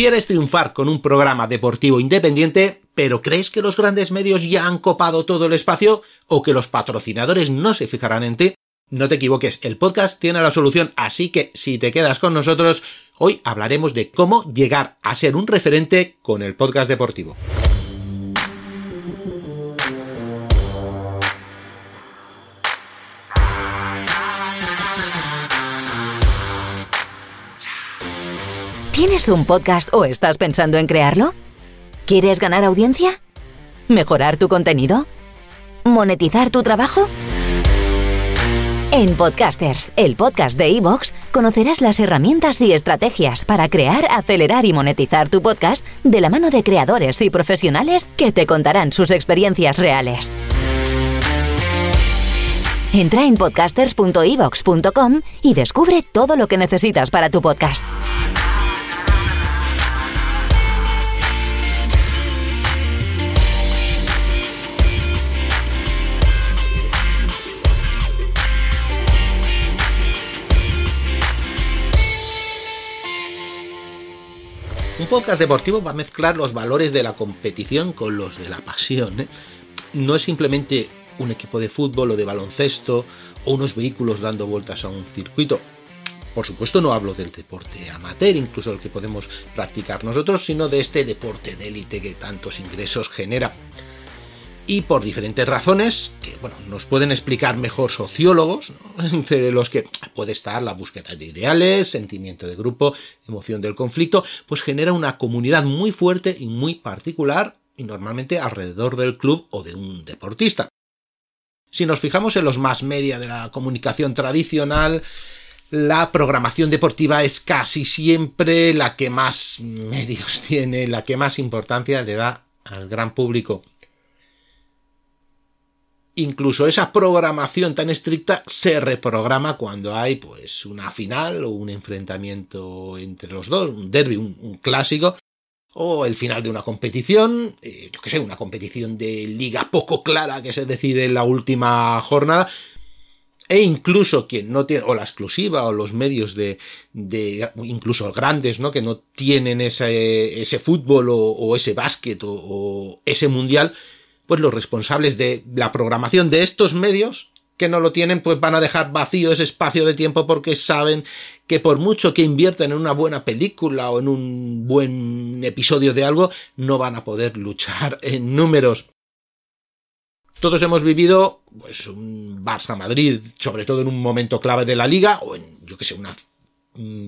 ¿Quieres triunfar con un programa deportivo independiente, pero crees que los grandes medios ya han copado todo el espacio o que los patrocinadores no se fijarán en ti? No te equivoques, el podcast tiene la solución, así que si te quedas con nosotros, hoy hablaremos de cómo llegar a ser un referente con el podcast deportivo. ¿Tienes un podcast o estás pensando en crearlo? ¿Quieres ganar audiencia? ¿Mejorar tu contenido? ¿Monetizar tu trabajo? En Podcasters, el podcast de Evox, conocerás las herramientas y estrategias para crear, acelerar y monetizar tu podcast de la mano de creadores y profesionales que te contarán sus experiencias reales. Entra en podcasters.evox.com y descubre todo lo que necesitas para tu podcast. Un podcast deportivo va a mezclar los valores de la competición con los de la pasión. ¿eh? No es simplemente un equipo de fútbol o de baloncesto o unos vehículos dando vueltas a un circuito. Por supuesto no hablo del deporte amateur, incluso el que podemos practicar nosotros, sino de este deporte de élite que tantos ingresos genera y por diferentes razones que bueno, nos pueden explicar mejor sociólogos, entre los que puede estar la búsqueda de ideales, sentimiento de grupo, emoción del conflicto, pues genera una comunidad muy fuerte y muy particular y normalmente alrededor del club o de un deportista. Si nos fijamos en los más media de la comunicación tradicional, la programación deportiva es casi siempre la que más medios tiene, la que más importancia le da al gran público incluso esa programación tan estricta se reprograma cuando hay pues una final o un enfrentamiento entre los dos, un derby, un, clásico, o el final de una competición, eh, yo que sé, una competición de liga poco clara que se decide en la última jornada, e incluso quien no tiene, o la exclusiva, o los medios de, de incluso grandes, ¿no? Que no tienen ese, ese fútbol o, ese básquet o ese mundial, pues los responsables de la programación de estos medios que no lo tienen, pues van a dejar vacío ese espacio de tiempo porque saben que por mucho que inviertan en una buena película o en un buen episodio de algo, no van a poder luchar en números. Todos hemos vivido pues un Barça Madrid, sobre todo en un momento clave de la liga, o en, yo que sé, una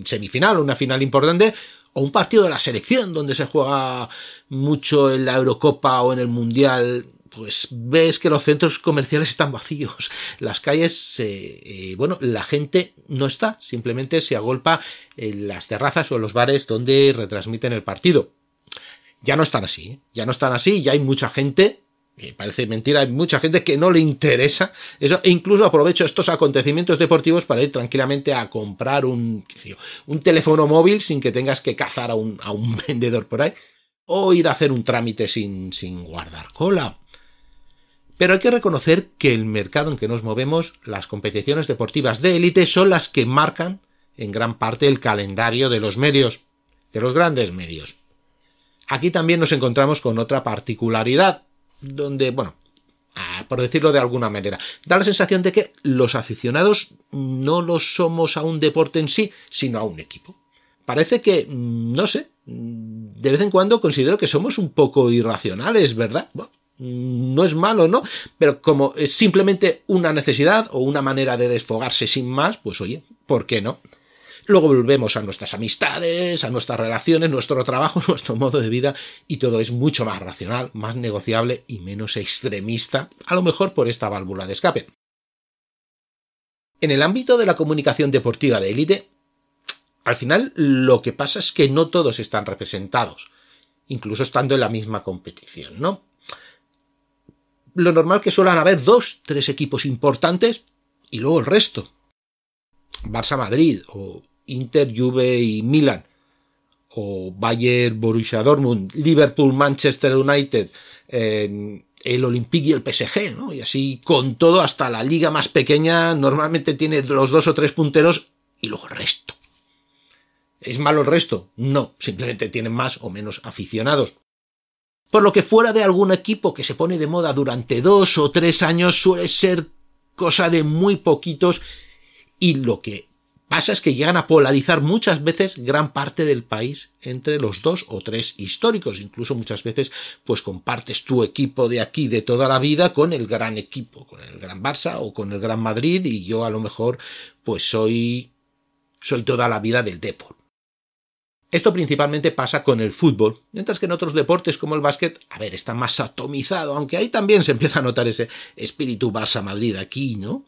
semifinal o una final importante, o un partido de la selección donde se juega mucho en la Eurocopa o en el Mundial, pues ves que los centros comerciales están vacíos, las calles, eh, bueno, la gente no está, simplemente se agolpa en las terrazas o en los bares donde retransmiten el partido. Ya no están así, ¿eh? ya no están así, ya hay mucha gente parece mentira, hay mucha gente que no le interesa eso, e incluso aprovecho estos acontecimientos deportivos para ir tranquilamente a comprar un, un teléfono móvil sin que tengas que cazar a un, a un vendedor por ahí, o ir a hacer un trámite sin, sin guardar cola. Pero hay que reconocer que el mercado en que nos movemos, las competiciones deportivas de élite, son las que marcan en gran parte el calendario de los medios, de los grandes medios. Aquí también nos encontramos con otra particularidad, donde, bueno, por decirlo de alguna manera, da la sensación de que los aficionados no lo somos a un deporte en sí, sino a un equipo. Parece que, no sé, de vez en cuando considero que somos un poco irracionales, ¿verdad? no es malo, ¿no? Pero como es simplemente una necesidad o una manera de desfogarse sin más, pues oye, ¿por qué no? Luego volvemos a nuestras amistades, a nuestras relaciones, nuestro trabajo, nuestro modo de vida y todo es mucho más racional, más negociable y menos extremista, a lo mejor por esta válvula de escape. En el ámbito de la comunicación deportiva de élite, al final lo que pasa es que no todos están representados, incluso estando en la misma competición, ¿no? Lo normal que suelen haber dos, tres equipos importantes y luego el resto. Barça Madrid o Inter, Juve y Milan, o Bayern, Borussia Dortmund, Liverpool, Manchester United, el Olympique y el PSG, ¿no? Y así con todo, hasta la liga más pequeña normalmente tiene los dos o tres punteros y luego el resto. ¿Es malo el resto? No, simplemente tienen más o menos aficionados. Por lo que fuera de algún equipo que se pone de moda durante dos o tres años suele ser cosa de muy poquitos y lo que pasa es que llegan a polarizar muchas veces gran parte del país entre los dos o tres históricos. Incluso muchas veces pues compartes tu equipo de aquí de toda la vida con el gran equipo, con el gran Barça o con el gran Madrid y yo a lo mejor pues soy soy toda la vida del Depor. Esto principalmente pasa con el fútbol, mientras que en otros deportes como el básquet, a ver, está más atomizado, aunque ahí también se empieza a notar ese espíritu Barça-Madrid aquí, ¿no?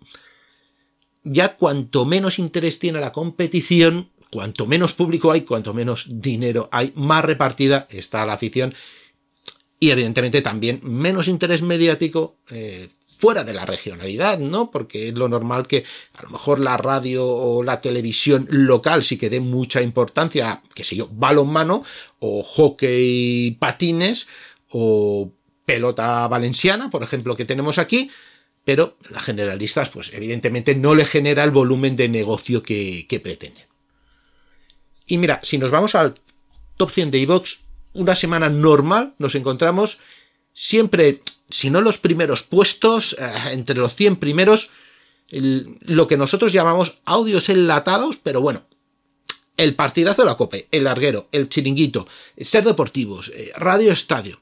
Ya cuanto menos interés tiene la competición, cuanto menos público hay, cuanto menos dinero hay, más repartida está la afición y evidentemente también menos interés mediático eh, fuera de la regionalidad, ¿no? Porque es lo normal que a lo mejor la radio o la televisión local sí que dé mucha importancia, qué sé yo, balonmano o hockey patines o pelota valenciana, por ejemplo, que tenemos aquí, pero las generalistas, pues evidentemente no le genera el volumen de negocio que, pretenden. Y mira, si nos vamos al top 100 de iVox, una semana normal nos encontramos siempre si no los primeros puestos, eh, entre los 100 primeros, lo que nosotros llamamos audios enlatados, pero bueno, el partidazo de la COPE, el larguero, el chiringuito, ser deportivos, eh, radio estadio.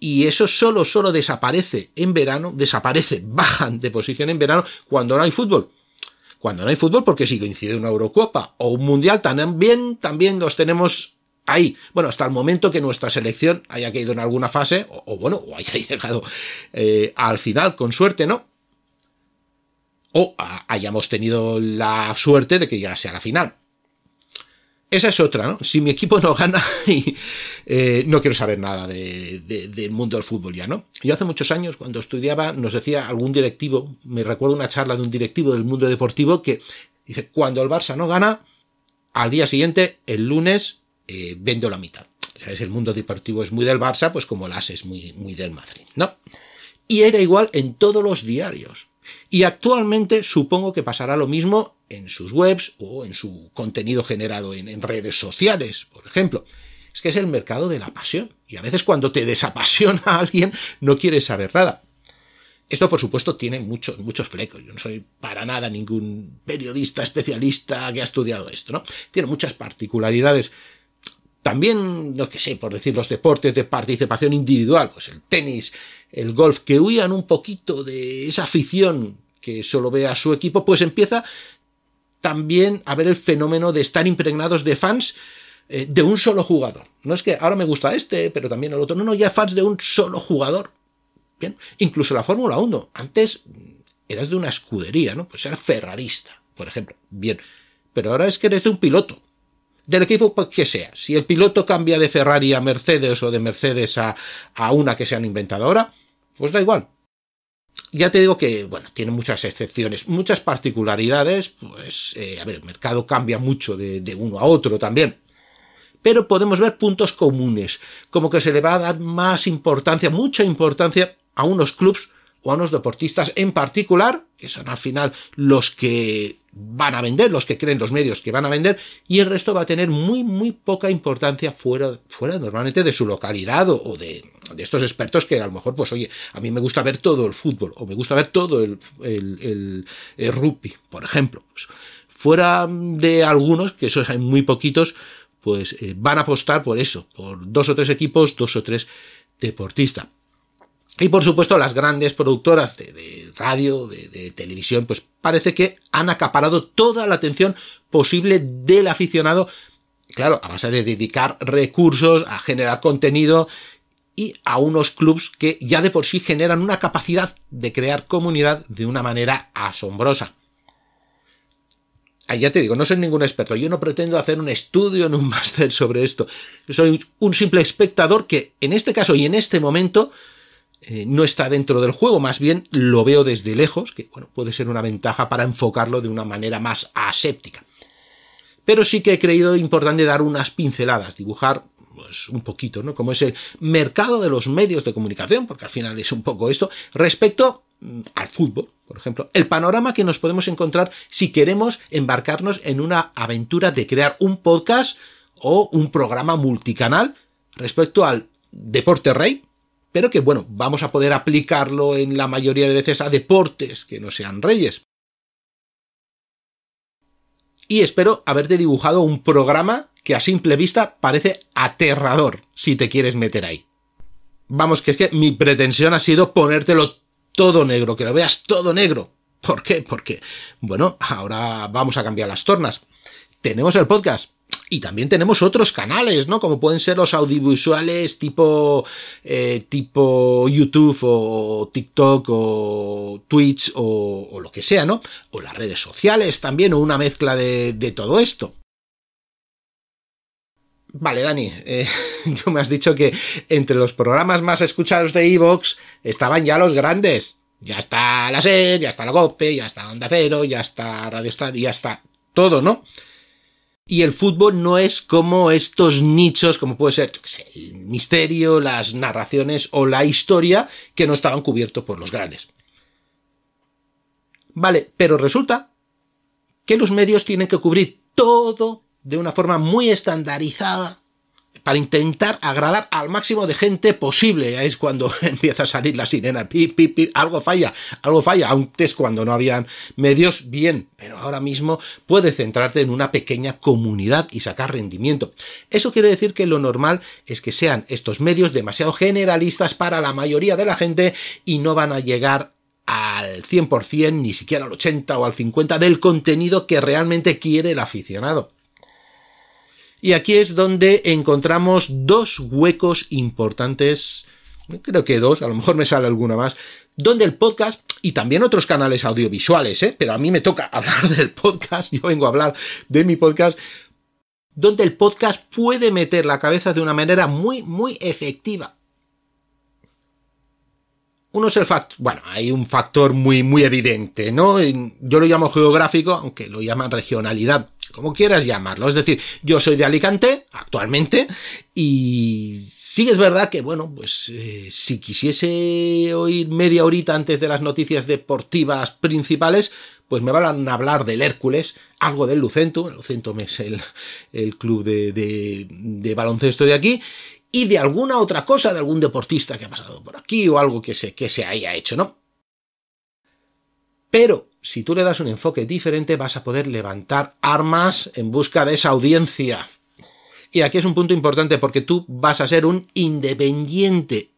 Y eso solo, solo desaparece en verano, desaparece, bajan de posición en verano cuando no hay fútbol. Cuando no hay fútbol, porque si coincide una Eurocopa o un Mundial, también, también los tenemos ahí, bueno, hasta el momento que nuestra selección haya caído en alguna fase, o, bueno, o haya llegado eh, al final, con suerte, ¿no? O hayamos tenido la suerte de que llegase a la final. Esa es otra, ¿no? Si mi equipo no gana, eh, no quiero saber nada del mundo del fútbol ya, ¿no? Yo hace muchos años, cuando estudiaba, nos decía algún directivo, me recuerdo una charla de un directivo del mundo deportivo que dice, cuando el Barça no gana, al día siguiente, el lunes, eh, vendo la mitad. ¿Sabes? El mundo deportivo es muy del Barça, pues como las es muy, muy del Madrid, ¿no? Y era igual en todos los diarios. Y actualmente supongo que pasará lo mismo en sus webs o en su contenido generado en, redes sociales, por ejemplo. Es que es el mercado de la pasión. Y a veces cuando te desapasiona a alguien no quieres saber nada. Esto, por supuesto, tiene muchos, muchos flecos. Yo no soy para nada ningún periodista especialista que ha estudiado esto, ¿no? Tiene muchas particularidades también, no que sé, por decir los deportes de participación individual, pues el tenis, el golf, que huían un poquito de esa afición que solo ve a su equipo, pues empieza también a ver el fenómeno de estar impregnados de fans eh, de un solo jugador. No es que ahora me gusta este, pero también el otro. No, no, ya fans de un solo jugador. Bien, incluso la Fórmula 1. Antes eras de una escudería, ¿no? Pues era ferrarista, por ejemplo. Bien, pero ahora es que eres de un piloto del equipo pues, que sea. Si el piloto cambia de Ferrari a Mercedes o de Mercedes a, a una que se han inventado ahora, pues da igual. Ya te digo que, bueno, tiene muchas excepciones, muchas particularidades, pues, eh, a ver, el mercado cambia mucho de, de uno a otro también. Pero podemos ver puntos comunes, como que se le va a dar más importancia, mucha importancia a unos clubs o a unos deportistas en particular, que son al final los que van a vender, los que creen los medios que van a vender, y el resto va a tener muy, muy poca importancia fuera, fuera normalmente de su localidad o, de, de, estos expertos que a lo mejor, pues oye, a mí me gusta ver todo el fútbol, o me gusta ver todo el, el, el, rugby, por ejemplo. Pues, fuera de algunos, que esos hay muy poquitos, pues eh, van a apostar por eso, por dos o tres equipos, dos o tres deportistas. Y por supuesto las grandes productoras de, radio, de, televisión, pues parece que han acaparado toda la atención posible del aficionado, claro, a base de dedicar recursos a generar contenido y a unos clubs que ya de por sí generan una capacidad de crear comunidad de una manera asombrosa. Ahí ya te digo, no soy ningún experto, yo no pretendo hacer un estudio en un máster sobre esto. soy un simple espectador que en este caso y en este momento eh, no está dentro del juego, más bien lo veo desde lejos, que bueno, puede ser una ventaja para enfocarlo de una manera más aséptica. Pero sí que he creído importante dar unas pinceladas, dibujar pues, un poquito, ¿no? Como es el mercado de los medios de comunicación, porque al final es un poco esto, respecto mm, al fútbol, por ejemplo, el panorama que nos podemos encontrar si queremos embarcarnos en una aventura de crear un podcast o un programa multicanal respecto al deporte rey, pero que bueno, vamos a poder aplicarlo en la mayoría de veces a deportes que no sean reyes. Y espero haberte dibujado un programa que a simple vista parece aterrador si te quieres meter ahí. Vamos, que es que mi pretensión ha sido ponértelo todo negro, que lo veas todo negro. ¿Por qué? Porque, bueno, ahora vamos a cambiar las tornas. Tenemos el podcast, y también tenemos otros canales, ¿no? Como pueden ser los audiovisuales tipo, eh, tipo YouTube o TikTok o Twitch o, lo que sea, ¿no? O las redes sociales también, o una mezcla de, todo esto. Vale, Dani, eh, tú me has dicho que entre los programas más escuchados de Evox estaban ya los grandes. Ya está la SED, ya está la GOPE, ya está Onda Cero, ya está Radio Estadio, ya está todo, ¿no? Y el fútbol no es como estos nichos, como puede ser el misterio, las narraciones o la historia, que no estaban cubiertos por los grandes. Vale, pero resulta que los medios tienen que cubrir todo de una forma muy estandarizada para intentar agradar al máximo de gente posible. Es cuando empieza a salir la sirena, pi, pi, algo falla, algo falla. Antes cuando no habían medios, bien, pero ahora mismo puede centrarte en una pequeña comunidad y sacar rendimiento. Eso quiere decir que lo normal es que sean estos medios demasiado generalistas para la mayoría de la gente y no van a llegar al 100%, ni siquiera al 80 o al 50 del contenido que realmente quiere el aficionado. Y aquí es donde encontramos dos huecos importantes, creo que dos, a lo mejor me sale alguna más, donde el podcast y también otros canales audiovisuales, ¿eh? pero a mí me toca hablar del podcast, yo vengo a hablar de mi podcast, donde el podcast puede meter la cabeza de una manera muy, muy efectiva. Uno es el factor, bueno, hay un factor muy, muy evidente, ¿no? Yo lo llamo geográfico, aunque lo llaman regionalidad como quieras llamarlo. Es decir, yo soy de Alicante actualmente y sí es verdad que, bueno, pues eh, si quisiese oír media horita antes de las noticias deportivas principales, pues me van a hablar del Hércules, algo del Lucentum, el Lucentum es el, el club de, de baloncesto de aquí, y de alguna otra cosa, de algún deportista que ha pasado por aquí o algo que se, que se haya hecho, ¿no? Pero si tú le das un enfoque diferente, vas a poder levantar armas en busca de esa audiencia. Y aquí es un punto importante porque tú vas a ser un independiente.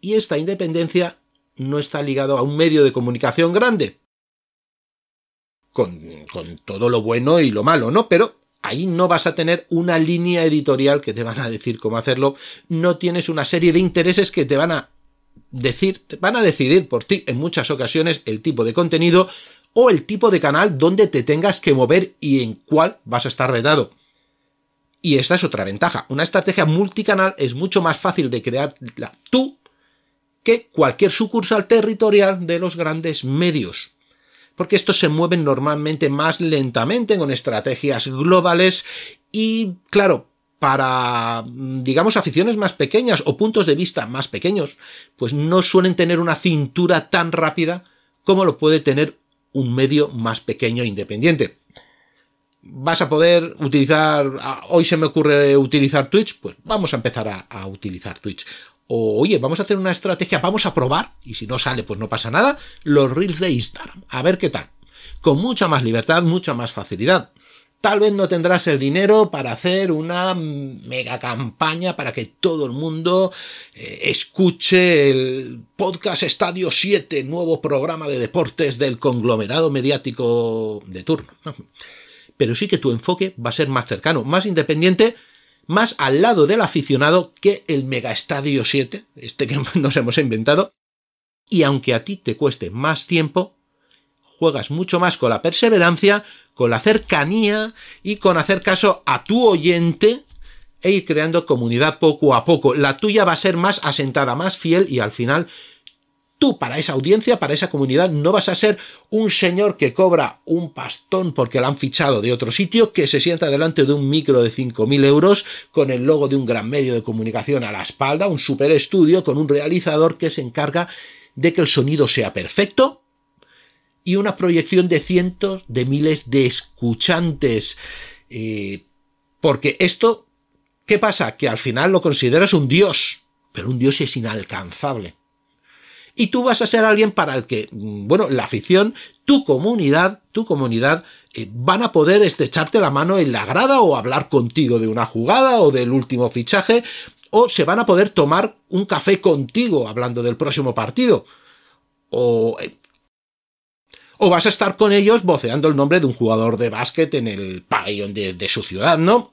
Y esta independencia no está ligado a un medio de comunicación grande. Con, con, todo lo bueno y lo malo, ¿no? Pero ahí no vas a tener una línea editorial que te van a decir cómo hacerlo. No tienes una serie de intereses que te van a decir, van a decidir por ti en muchas ocasiones el tipo de contenido o el tipo de canal donde te tengas que mover y en cuál vas a estar vedado. Y esta es otra ventaja. Una estrategia multicanal es mucho más fácil de crearla tú que cualquier sucursal territorial de los grandes medios. Porque estos se mueven normalmente más lentamente con estrategias globales y, claro, para, digamos, aficiones más pequeñas o puntos de vista más pequeños, pues no suelen tener una cintura tan rápida como lo puede tener un medio más pequeño e independiente. ¿Vas a poder utilizar, ah, hoy se me ocurre utilizar Twitch? Pues vamos a empezar a, a utilizar Twitch. O, oye, vamos a hacer una estrategia, vamos a probar, y si no sale, pues no pasa nada, los reels de Instagram. A ver qué tal. Con mucha más libertad, mucha más facilidad. Tal vez no tendrás el dinero para hacer una mega campaña para que todo el mundo eh, escuche el podcast Estadio 7, nuevo programa de deportes del conglomerado mediático de turno. Pero sí que tu enfoque va a ser más cercano, más independiente, más al lado del aficionado que el mega Estadio 7, este que nos hemos inventado. Y aunque a ti te cueste más tiempo, juegas mucho más con la perseverancia, con la cercanía y con hacer caso a tu oyente e ir creando comunidad poco a poco. La tuya va a ser más asentada, más fiel y al final tú para esa audiencia, para esa comunidad, no vas a ser un señor que cobra un pastón porque lo han fichado de otro sitio, que se sienta delante de un micro de 5.000 euros con el logo de un gran medio de comunicación a la espalda, un super estudio con un realizador que se encarga de que el sonido sea perfecto y una proyección de cientos de miles de escuchantes. Eh, porque esto, ¿qué pasa? Que al final lo consideras un dios, pero un dios es inalcanzable. Y tú vas a ser alguien para el que, mm, bueno, la afición, tu comunidad, tu comunidad, eh, van a poder estrecharte la mano en la grada o hablar contigo de una jugada o del último fichaje, o se van a poder tomar un café contigo hablando del próximo partido. O eh, o vas a estar con ellos voceando el nombre de un jugador de básquet en el pabellón de, su ciudad, ¿no?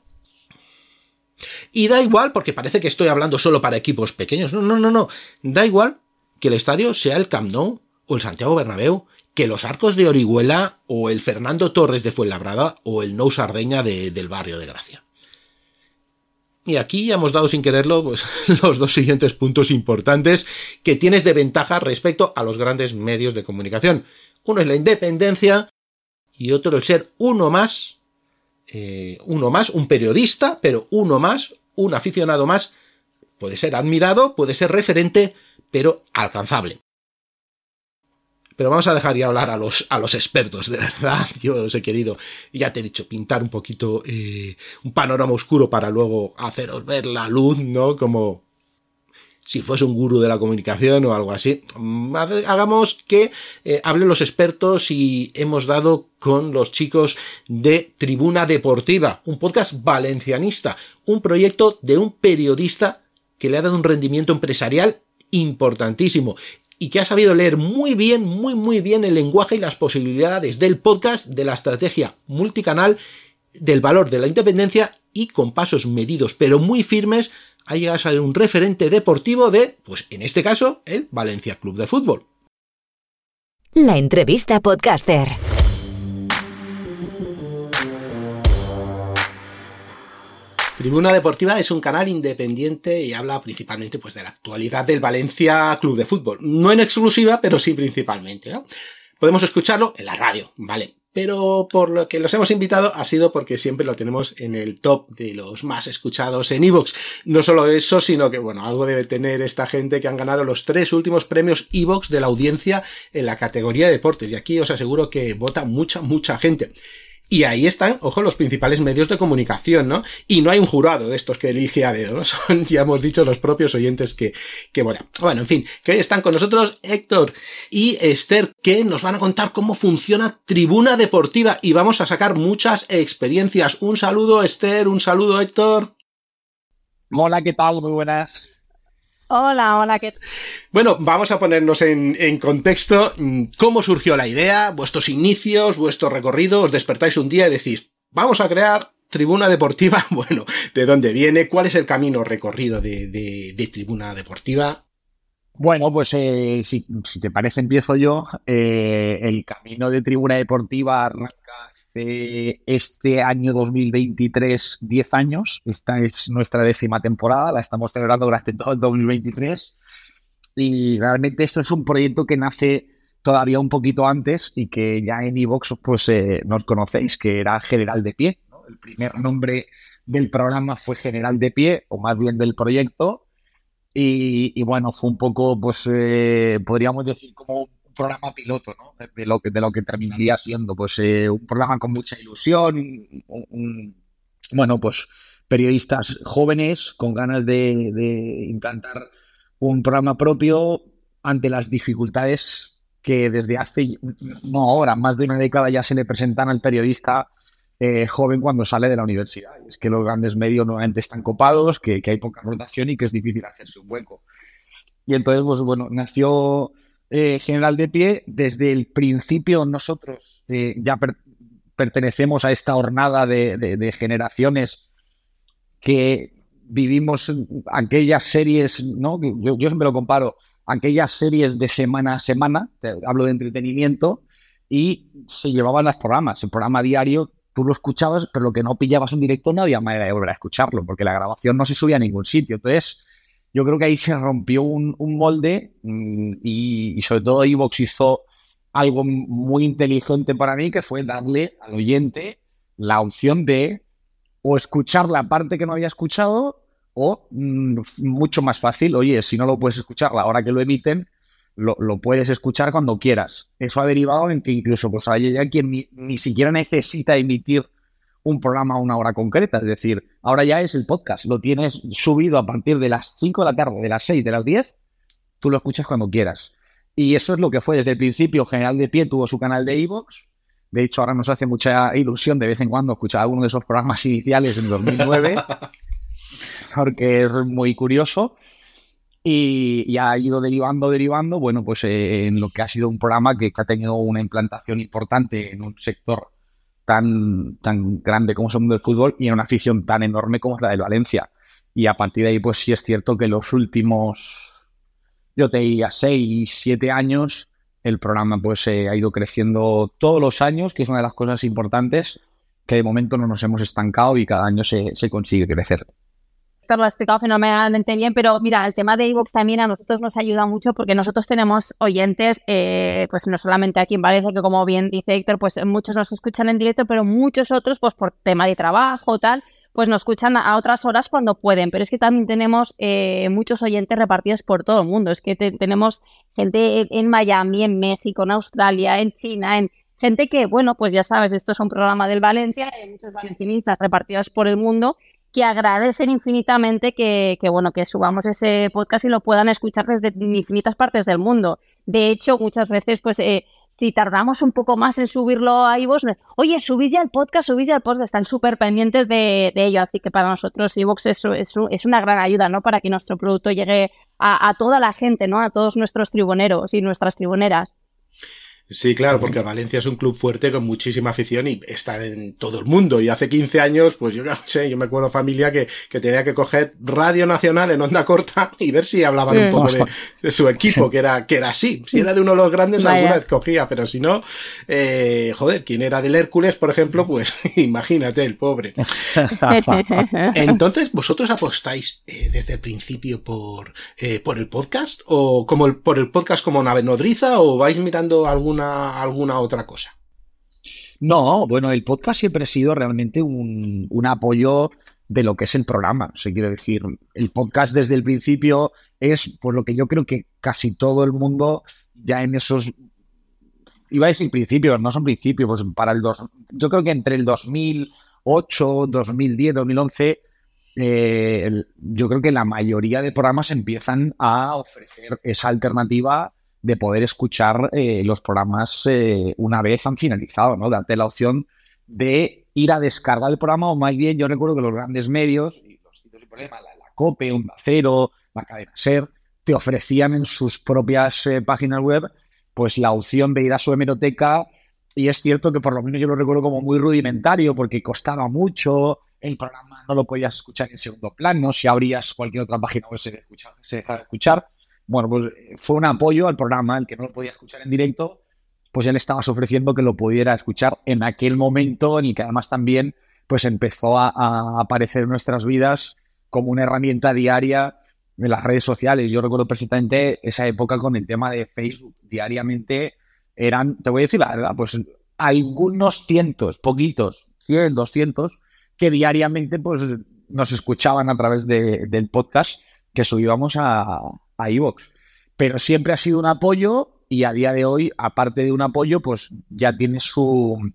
Y da igual, porque parece que estoy hablando solo para equipos pequeños. No, no, no, no. Da igual que el estadio sea el Camp Nou o el Santiago Bernabéu, que los Arcos de Orihuela o el Fernando Torres de Fuenlabrada o el Nou Sardeña del barrio de Gracia. Y aquí hemos dado sin quererlo pues, los dos siguientes puntos importantes que tienes de ventaja respecto a los grandes medios de comunicación. Uno es la independencia y otro el ser uno más, eh, uno más, un periodista, pero uno más, un aficionado más. Puede ser admirado, puede ser referente, pero alcanzable. Pero vamos a dejar ya hablar a los, a los expertos, de verdad. Yo os he querido, ya te he dicho, pintar un poquito eh, un panorama oscuro para luego haceros ver la luz, ¿no? Como, si fuese un gurú de la comunicación o algo así. Mm, hagamos que eh, hablen los expertos y hemos dado con los chicos de Tribuna Deportiva, un podcast valencianista, un proyecto de un periodista que le ha dado un rendimiento empresarial importantísimo y que ha sabido leer muy bien, muy muy bien el lenguaje y las posibilidades del podcast, de la estrategia multicanal, del valor de la independencia y con pasos medidos pero muy firmes ha llegado a ser un referente deportivo de, pues en este caso, el Valencia Club de Fútbol. La entrevista podcaster. Tribuna Deportiva es un canal independiente y habla principalmente pues, de la actualidad del Valencia Club de Fútbol. No en exclusiva, pero sí principalmente. Podemos escucharlo en la radio, ¿vale? pero por lo que los hemos invitado ha sido porque siempre lo tenemos en el top de los más escuchados en Evox. No solo eso, sino que, bueno, algo debe tener esta gente que han ganado los tres últimos premios Evox de la audiencia en la categoría de deportes. Y aquí os aseguro que vota mucha, mucha gente. Y ahí están, ojo, los principales medios de comunicación, ¿no? Y no hay un jurado de estos que elige a dedo, ¿no? Son, ya hemos dicho, los propios oyentes que, que bueno. Bueno, en fin, que hoy están con nosotros Héctor y Esther, que nos van a contar cómo funciona Tribuna Deportiva y vamos a sacar muchas experiencias. Un saludo, Esther, un saludo, Héctor. Hola, ¿qué tal? Muy buenas. Hola, hola, ¿qué Bueno, vamos a ponernos en, contexto. Mm, ¿Cómo surgió la idea? Vuestros inicios, vuestro recorrido. Os despertáis un día y decís, vamos a crear Tribuna Deportiva. Bueno, ¿de dónde viene? ¿Cuál es el camino recorrido de, Tribuna Deportiva? Bueno, pues eh, si, te parece empiezo yo. Eh, el camino de Tribuna Deportiva arranca este año 2023 10 años. Esta es nuestra décima temporada, la estamos celebrando durante todo el 2023. Y realmente esto es un proyecto que nace todavía un poquito antes y que ya en Evox pues eh, nos conocéis, que era General de Pie. El primer nombre del programa fue General de Pie, o más bien del proyecto. Y, bueno, fue un poco, pues eh, podríamos decir como programa piloto, ¿no? De lo que, de lo que terminaría siendo, pues eh, un programa con mucha ilusión, bueno, pues periodistas jóvenes con ganas de, implantar un programa propio ante las dificultades que desde hace, no ahora, más de una década ya se le presentan al periodista eh, joven cuando sale de la universidad. Es que los grandes medios nuevamente están copados, que, que, hay poca rotación y que es difícil hacerse un hueco. Y entonces, pues bueno, nació eh, general de pie, desde el principio nosotros eh, ya pertenecemos a esta hornada de, generaciones que vivimos aquellas series, ¿no? Yo, yo, siempre lo comparo, aquellas series de semana a semana, hablo de entretenimiento, y se llevaban los programas. El programa diario tú lo escuchabas, pero lo que no pillabas en directo no había manera de volver a escucharlo, porque la grabación no se subía a ningún sitio. Entonces, yo creo que ahí se rompió un, molde mm, y, sobre todo Evox hizo algo muy inteligente para mí, que fue darle al oyente la opción de o escuchar la parte que no había escuchado o mm, mucho más fácil, oye, si no lo puedes escuchar la hora que lo emiten, lo, puedes escuchar cuando quieras. Eso ha derivado en que incluso pues hay ya quien ni, siquiera necesita emitir un programa a una hora concreta. Es decir, ahora ya es el podcast. Lo tienes subido a partir de las 5 de la tarde, de las 6, de las 10. Tú lo escuchas cuando quieras. Y eso es lo que fue desde el principio. General de Pie tuvo su canal de Evox. De hecho, ahora nos hace mucha ilusión de vez en cuando escuchar alguno de esos programas iniciales en 2009, porque es muy curioso y, ha ido derivando, derivando, bueno, pues eh, en lo que ha sido un programa que, ha tenido una implantación importante en un sector tan, tan grande como es el mundo del fútbol y en una afición tan enorme como es la de Valencia. Y a partir de ahí, pues sí es cierto que los últimos, yo te diría, seis, siete años, el programa pues eh, ha ido creciendo todos los años, que es una de las cosas importantes, que de momento no nos hemos estancado y cada año se, se consigue crecer lo ha explicado fenomenalmente bien, pero mira, el tema de iVoox también a nosotros nos ayuda mucho porque nosotros tenemos oyentes, eh, pues no solamente aquí en Valencia, que como bien dice Héctor, pues muchos nos escuchan en directo, pero muchos otros, pues por tema de trabajo, tal, pues nos escuchan a otras horas cuando pueden. Pero es que también tenemos eh, muchos oyentes repartidos por todo el mundo. Es que tenemos gente en Miami, en México, en Australia, en China, en gente que, bueno, pues ya sabes, esto es un programa del Valencia, hay muchos valencianistas repartidos por el mundo que agradecen infinitamente que, bueno, que subamos ese podcast y lo puedan escuchar desde infinitas partes del mundo. De hecho, muchas veces, pues, eh, si tardamos un poco más en subirlo a iVoox, oye, subid ya el podcast, subid ya el podcast, están súper pendientes de, ello. Así que para nosotros iVoox es, es, una gran ayuda, ¿no? Para que nuestro producto llegue a, a toda la gente, ¿no? A todos nuestros tribuneros y nuestras tribuneras. Sí, claro, porque Valencia es un club fuerte con muchísima afición y está en todo el mundo. Y hace 15 años, pues yo no sé, yo me acuerdo familia que, que tenía que coger Radio Nacional en onda corta y ver si hablaban un poco de, su equipo, que era, que era así. Si era de uno de los grandes, alguna vez cogía, pero si no, eh, joder, quien era del Hércules, por ejemplo, pues imagínate, el pobre. Entonces, ¿vosotros apostáis eh, desde el principio por, eh, por el podcast? ¿O como el, por el podcast como nave nodriza? ¿O vais mirando algún alguna, otra cosa? No, bueno, el podcast siempre ha sido realmente un, apoyo de lo que es el programa. O sea, quiero decir, el podcast desde el principio es por lo que yo creo que casi todo el mundo ya en esos iba a decir principios, no son principios, pues para el dos, yo creo que entre el 2008, 2010, 2011, yo creo que la mayoría de programas empiezan a ofrecer esa alternativa de poder escuchar eh, los programas eh, una vez han finalizado, ¿no? Darte la opción de ir a descargar el programa, o más bien, yo recuerdo que los grandes medios, los sitios problema, la, COPE, un Cero, la cadena SER, te ofrecían en sus propias eh, páginas web, pues la opción de ir a su hemeroteca, y es cierto que por lo menos yo lo recuerdo como muy rudimentario, porque costaba mucho, el programa no lo podías escuchar en segundo plano, si abrías cualquier otra página web se, se dejaba escuchar, bueno, pues fue un apoyo al programa, el que no lo podía escuchar en directo, pues ya le estabas ofreciendo que lo pudiera escuchar en aquel momento en el que además también pues empezó a, aparecer en nuestras vidas como una herramienta diaria en las redes sociales. Yo recuerdo perfectamente esa época con el tema de Facebook. Diariamente eran, te voy a decir la verdad, pues algunos cientos, poquitos, 100, 200, que diariamente pues nos escuchaban a través del podcast que subíamos a, a iVoox. Pero siempre ha sido un apoyo y a día de hoy, aparte de un apoyo, pues ya tiene su,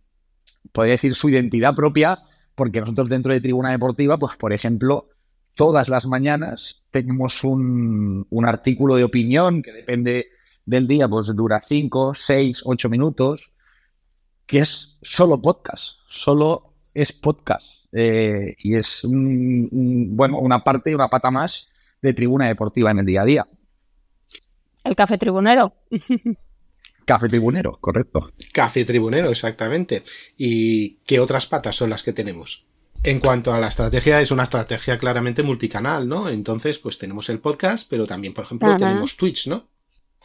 podría decir, su identidad propia, porque nosotros dentro de Tribuna Deportiva, pues por ejemplo, todas las mañanas tenemos un, un artículo de opinión que depende del día, pues dura 5, 6, 8 minutos, que es solo podcast, solo es podcast. Eh, y es bueno, una parte, una pata más de tribuna deportiva en el día a día. El café tribunero. Café tribunero, correcto. Café tribunero, exactamente. ¿Y qué otras patas son las que tenemos? En cuanto a la estrategia, es una estrategia claramente multicanal, ¿no? Entonces, pues tenemos el podcast, pero también, por ejemplo, tenemos Twitch, ¿no?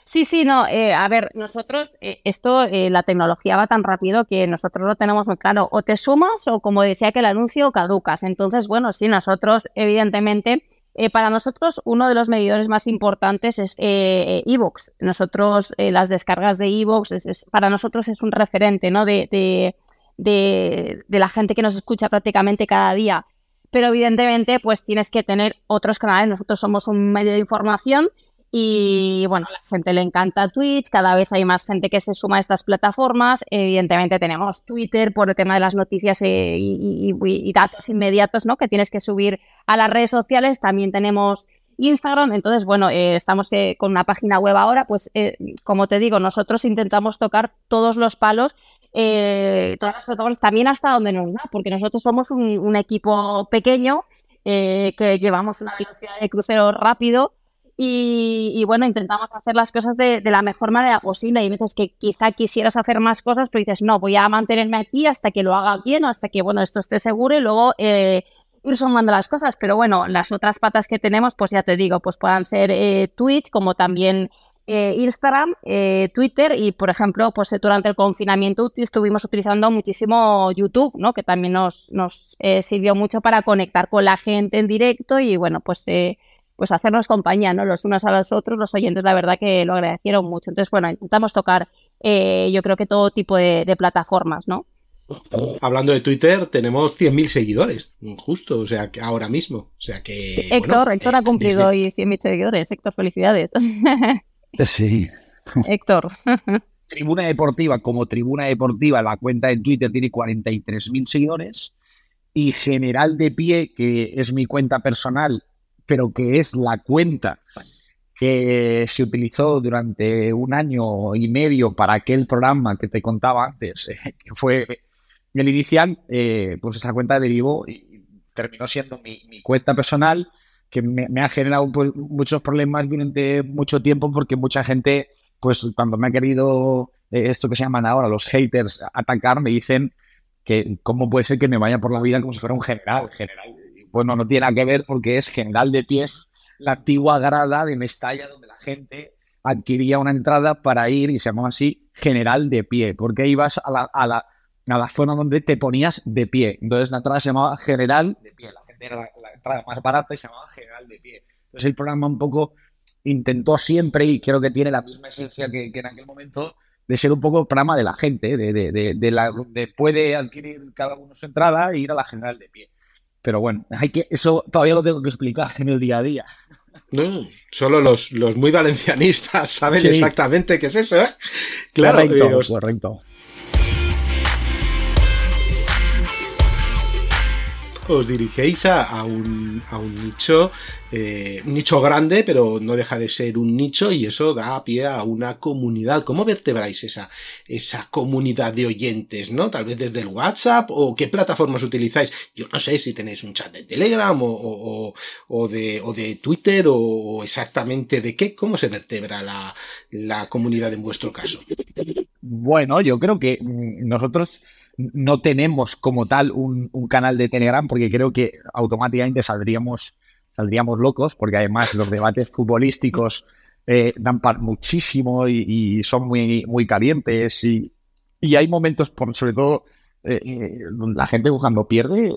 Sí, sí, no. Eh, a ver, nosotros, eh, esto, eh, la tecnología va tan rápido que nosotros lo tenemos muy claro. O te sumas o, como decía que el anuncio, caducas. Entonces, bueno, sí, nosotros, evidentemente, eh, para nosotros, uno de los medidores más importantes es eh, Evox. Nosotros, eh, las descargas de Evox, para nosotros es un referente ¿no? de, de, de, la gente que nos escucha prácticamente cada día. Pero evidentemente, pues tienes que tener otros canales. Nosotros somos un medio de información Y bueno, a la gente le encanta Twitch, cada vez hay más gente que se suma a estas plataformas. Evidentemente tenemos Twitter por el tema de las noticias eh, y, datos inmediatos ¿no? que tienes que subir a las redes sociales. También tenemos Instagram. Entonces, bueno, eh, estamos eh, con una página web ahora. Pues, como te digo, nosotros intentamos tocar todos los palos, todas las plataformas, también hasta donde nos da, porque nosotros somos un, equipo pequeño que llevamos una velocidad de crucero rápido y, bueno, intentamos hacer las cosas de, la mejor manera posible. Y veces que quizá quisieras hacer más cosas, pero dices, no, voy a mantenerme aquí hasta que lo haga bien o hasta que, bueno, esto esté seguro y luego eh, ir sumando las cosas. Pero bueno, las otras patas que tenemos, pues ya te digo, pues puedan ser eh, Twitch, como también eh, Instagram, eh, Twitter y, por ejemplo, pues durante el confinamiento estuvimos utilizando muchísimo YouTube, ¿no? Que también nos, nos sirvió mucho para conectar con la gente en directo y, bueno, pues pues hacernos compañía, ¿no? Los unos a los otros, los oyentes, la verdad que lo agradecieron mucho. Entonces, bueno, intentamos tocar, eh, yo creo que todo tipo de, plataformas, ¿no? Hablando de Twitter, tenemos 100.000 seguidores, justo, o sea, que ahora mismo. O sea que. Héctor, Héctor ha eh, cumplido hoy 100.000 seguidores. Héctor, felicidades. Sí. Héctor. Tribuna Deportiva, como Tribuna Deportiva, la cuenta en Twitter tiene 43.000 seguidores. Y General de Pie, que es mi cuenta personal, pero que es la cuenta que se utilizó durante un año y medio para aquel programa que te contaba antes, eh, que fue el inicial, eh, pues esa cuenta derivó y terminó siendo mi, cuenta personal, que me, ha generado pues, muchos problemas durante mucho tiempo porque mucha gente, pues cuando me ha querido eh, esto que se llaman ahora los haters atacar, me dicen que cómo puede ser que me vaya por la vida como si fuera un general, general bueno, no tiene nada que ver porque es General de Pies, la antigua grada de Mestalla donde la gente adquiría una entrada para ir y se llamaba así General de Pie, porque ibas a la, a la, a la zona donde te ponías de pie. Entonces la entrada se llamaba General de Pie, la gente era la, entrada más barata y se llamaba General de Pie. Entonces el programa un poco intentó siempre, y creo que tiene la misma esencia que, en aquel momento, de ser un poco el programa de la gente, de, de, de, de, la, de puede adquirir cada uno su entrada e ir a la General de Pie. Pero bueno, hay que, eso todavía lo tengo que explicar en el día a día. No, solo los, los muy valencianistas saben exactamente qué es eso, ¿eh? Claro, correcto, correcto. Os dirigéis a, un, nicho, eh, un nicho grande, pero no deja de ser un nicho y eso da pie a una comunidad. ¿Cómo vertebráis esa, comunidad de oyentes, no? Tal vez desde el WhatsApp o qué plataformas utilizáis. Yo no sé si tenéis un chat de Telegram o, de, o de Twitter o, exactamente de qué. ¿Cómo se vertebra la, la comunidad en vuestro caso? Bueno, yo creo que mm, nosotros no tenemos como tal un, canal de Telegram porque creo que automáticamente saldríamos, saldríamos locos porque además los debates futbolísticos eh, dan para muchísimo y, son muy, muy calientes y, hay momentos, por, sobre todo, eh, eh, la gente cuando pierde,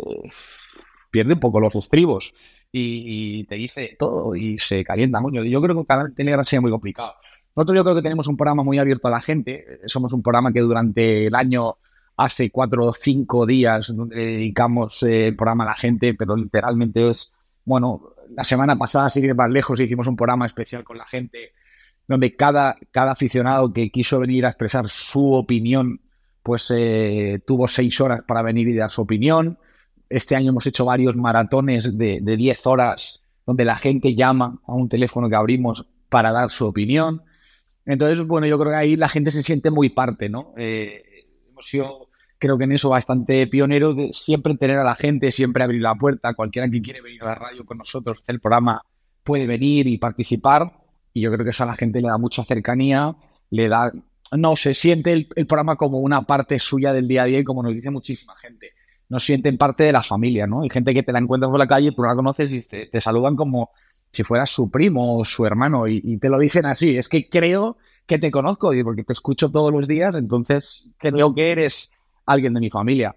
pierde un poco los estribos y, te dice todo y se calienta mucho. Yo creo que un canal de Telegram sería muy complicado. Nosotros yo creo que tenemos un programa muy abierto a la gente. Somos un programa que durante el año hace cuatro o cinco días donde dedicamos eh, el programa a la gente, pero literalmente es, bueno, la semana pasada, si más lejos, hicimos un programa especial con la gente donde cada, cada aficionado que quiso venir a expresar su opinión, pues eh, tuvo seis horas para venir y dar su opinión. Este año hemos hecho varios maratones de, de diez horas donde la gente llama a un teléfono que abrimos para dar su opinión. Entonces, bueno, yo creo que ahí la gente se siente muy parte, ¿no? Eh, hemos sido creo que en eso bastante pionero, de siempre tener a la gente, siempre abrir la puerta, cualquiera que quiere venir a la radio con nosotros, hacer el programa, puede venir y participar, y yo creo que eso a la gente le da mucha cercanía, le da, no, se siente el, programa como una parte suya del día a día y como nos dice muchísima gente, nos sienten parte de la familia, ¿no? Hay gente que te la encuentras por la calle, no la conoces y te, saludan como si fueras su primo o su hermano. Y, y te lo dicen así, es que creo que te conozco porque te escucho todos los días, entonces creo que eres alguien de mi familia.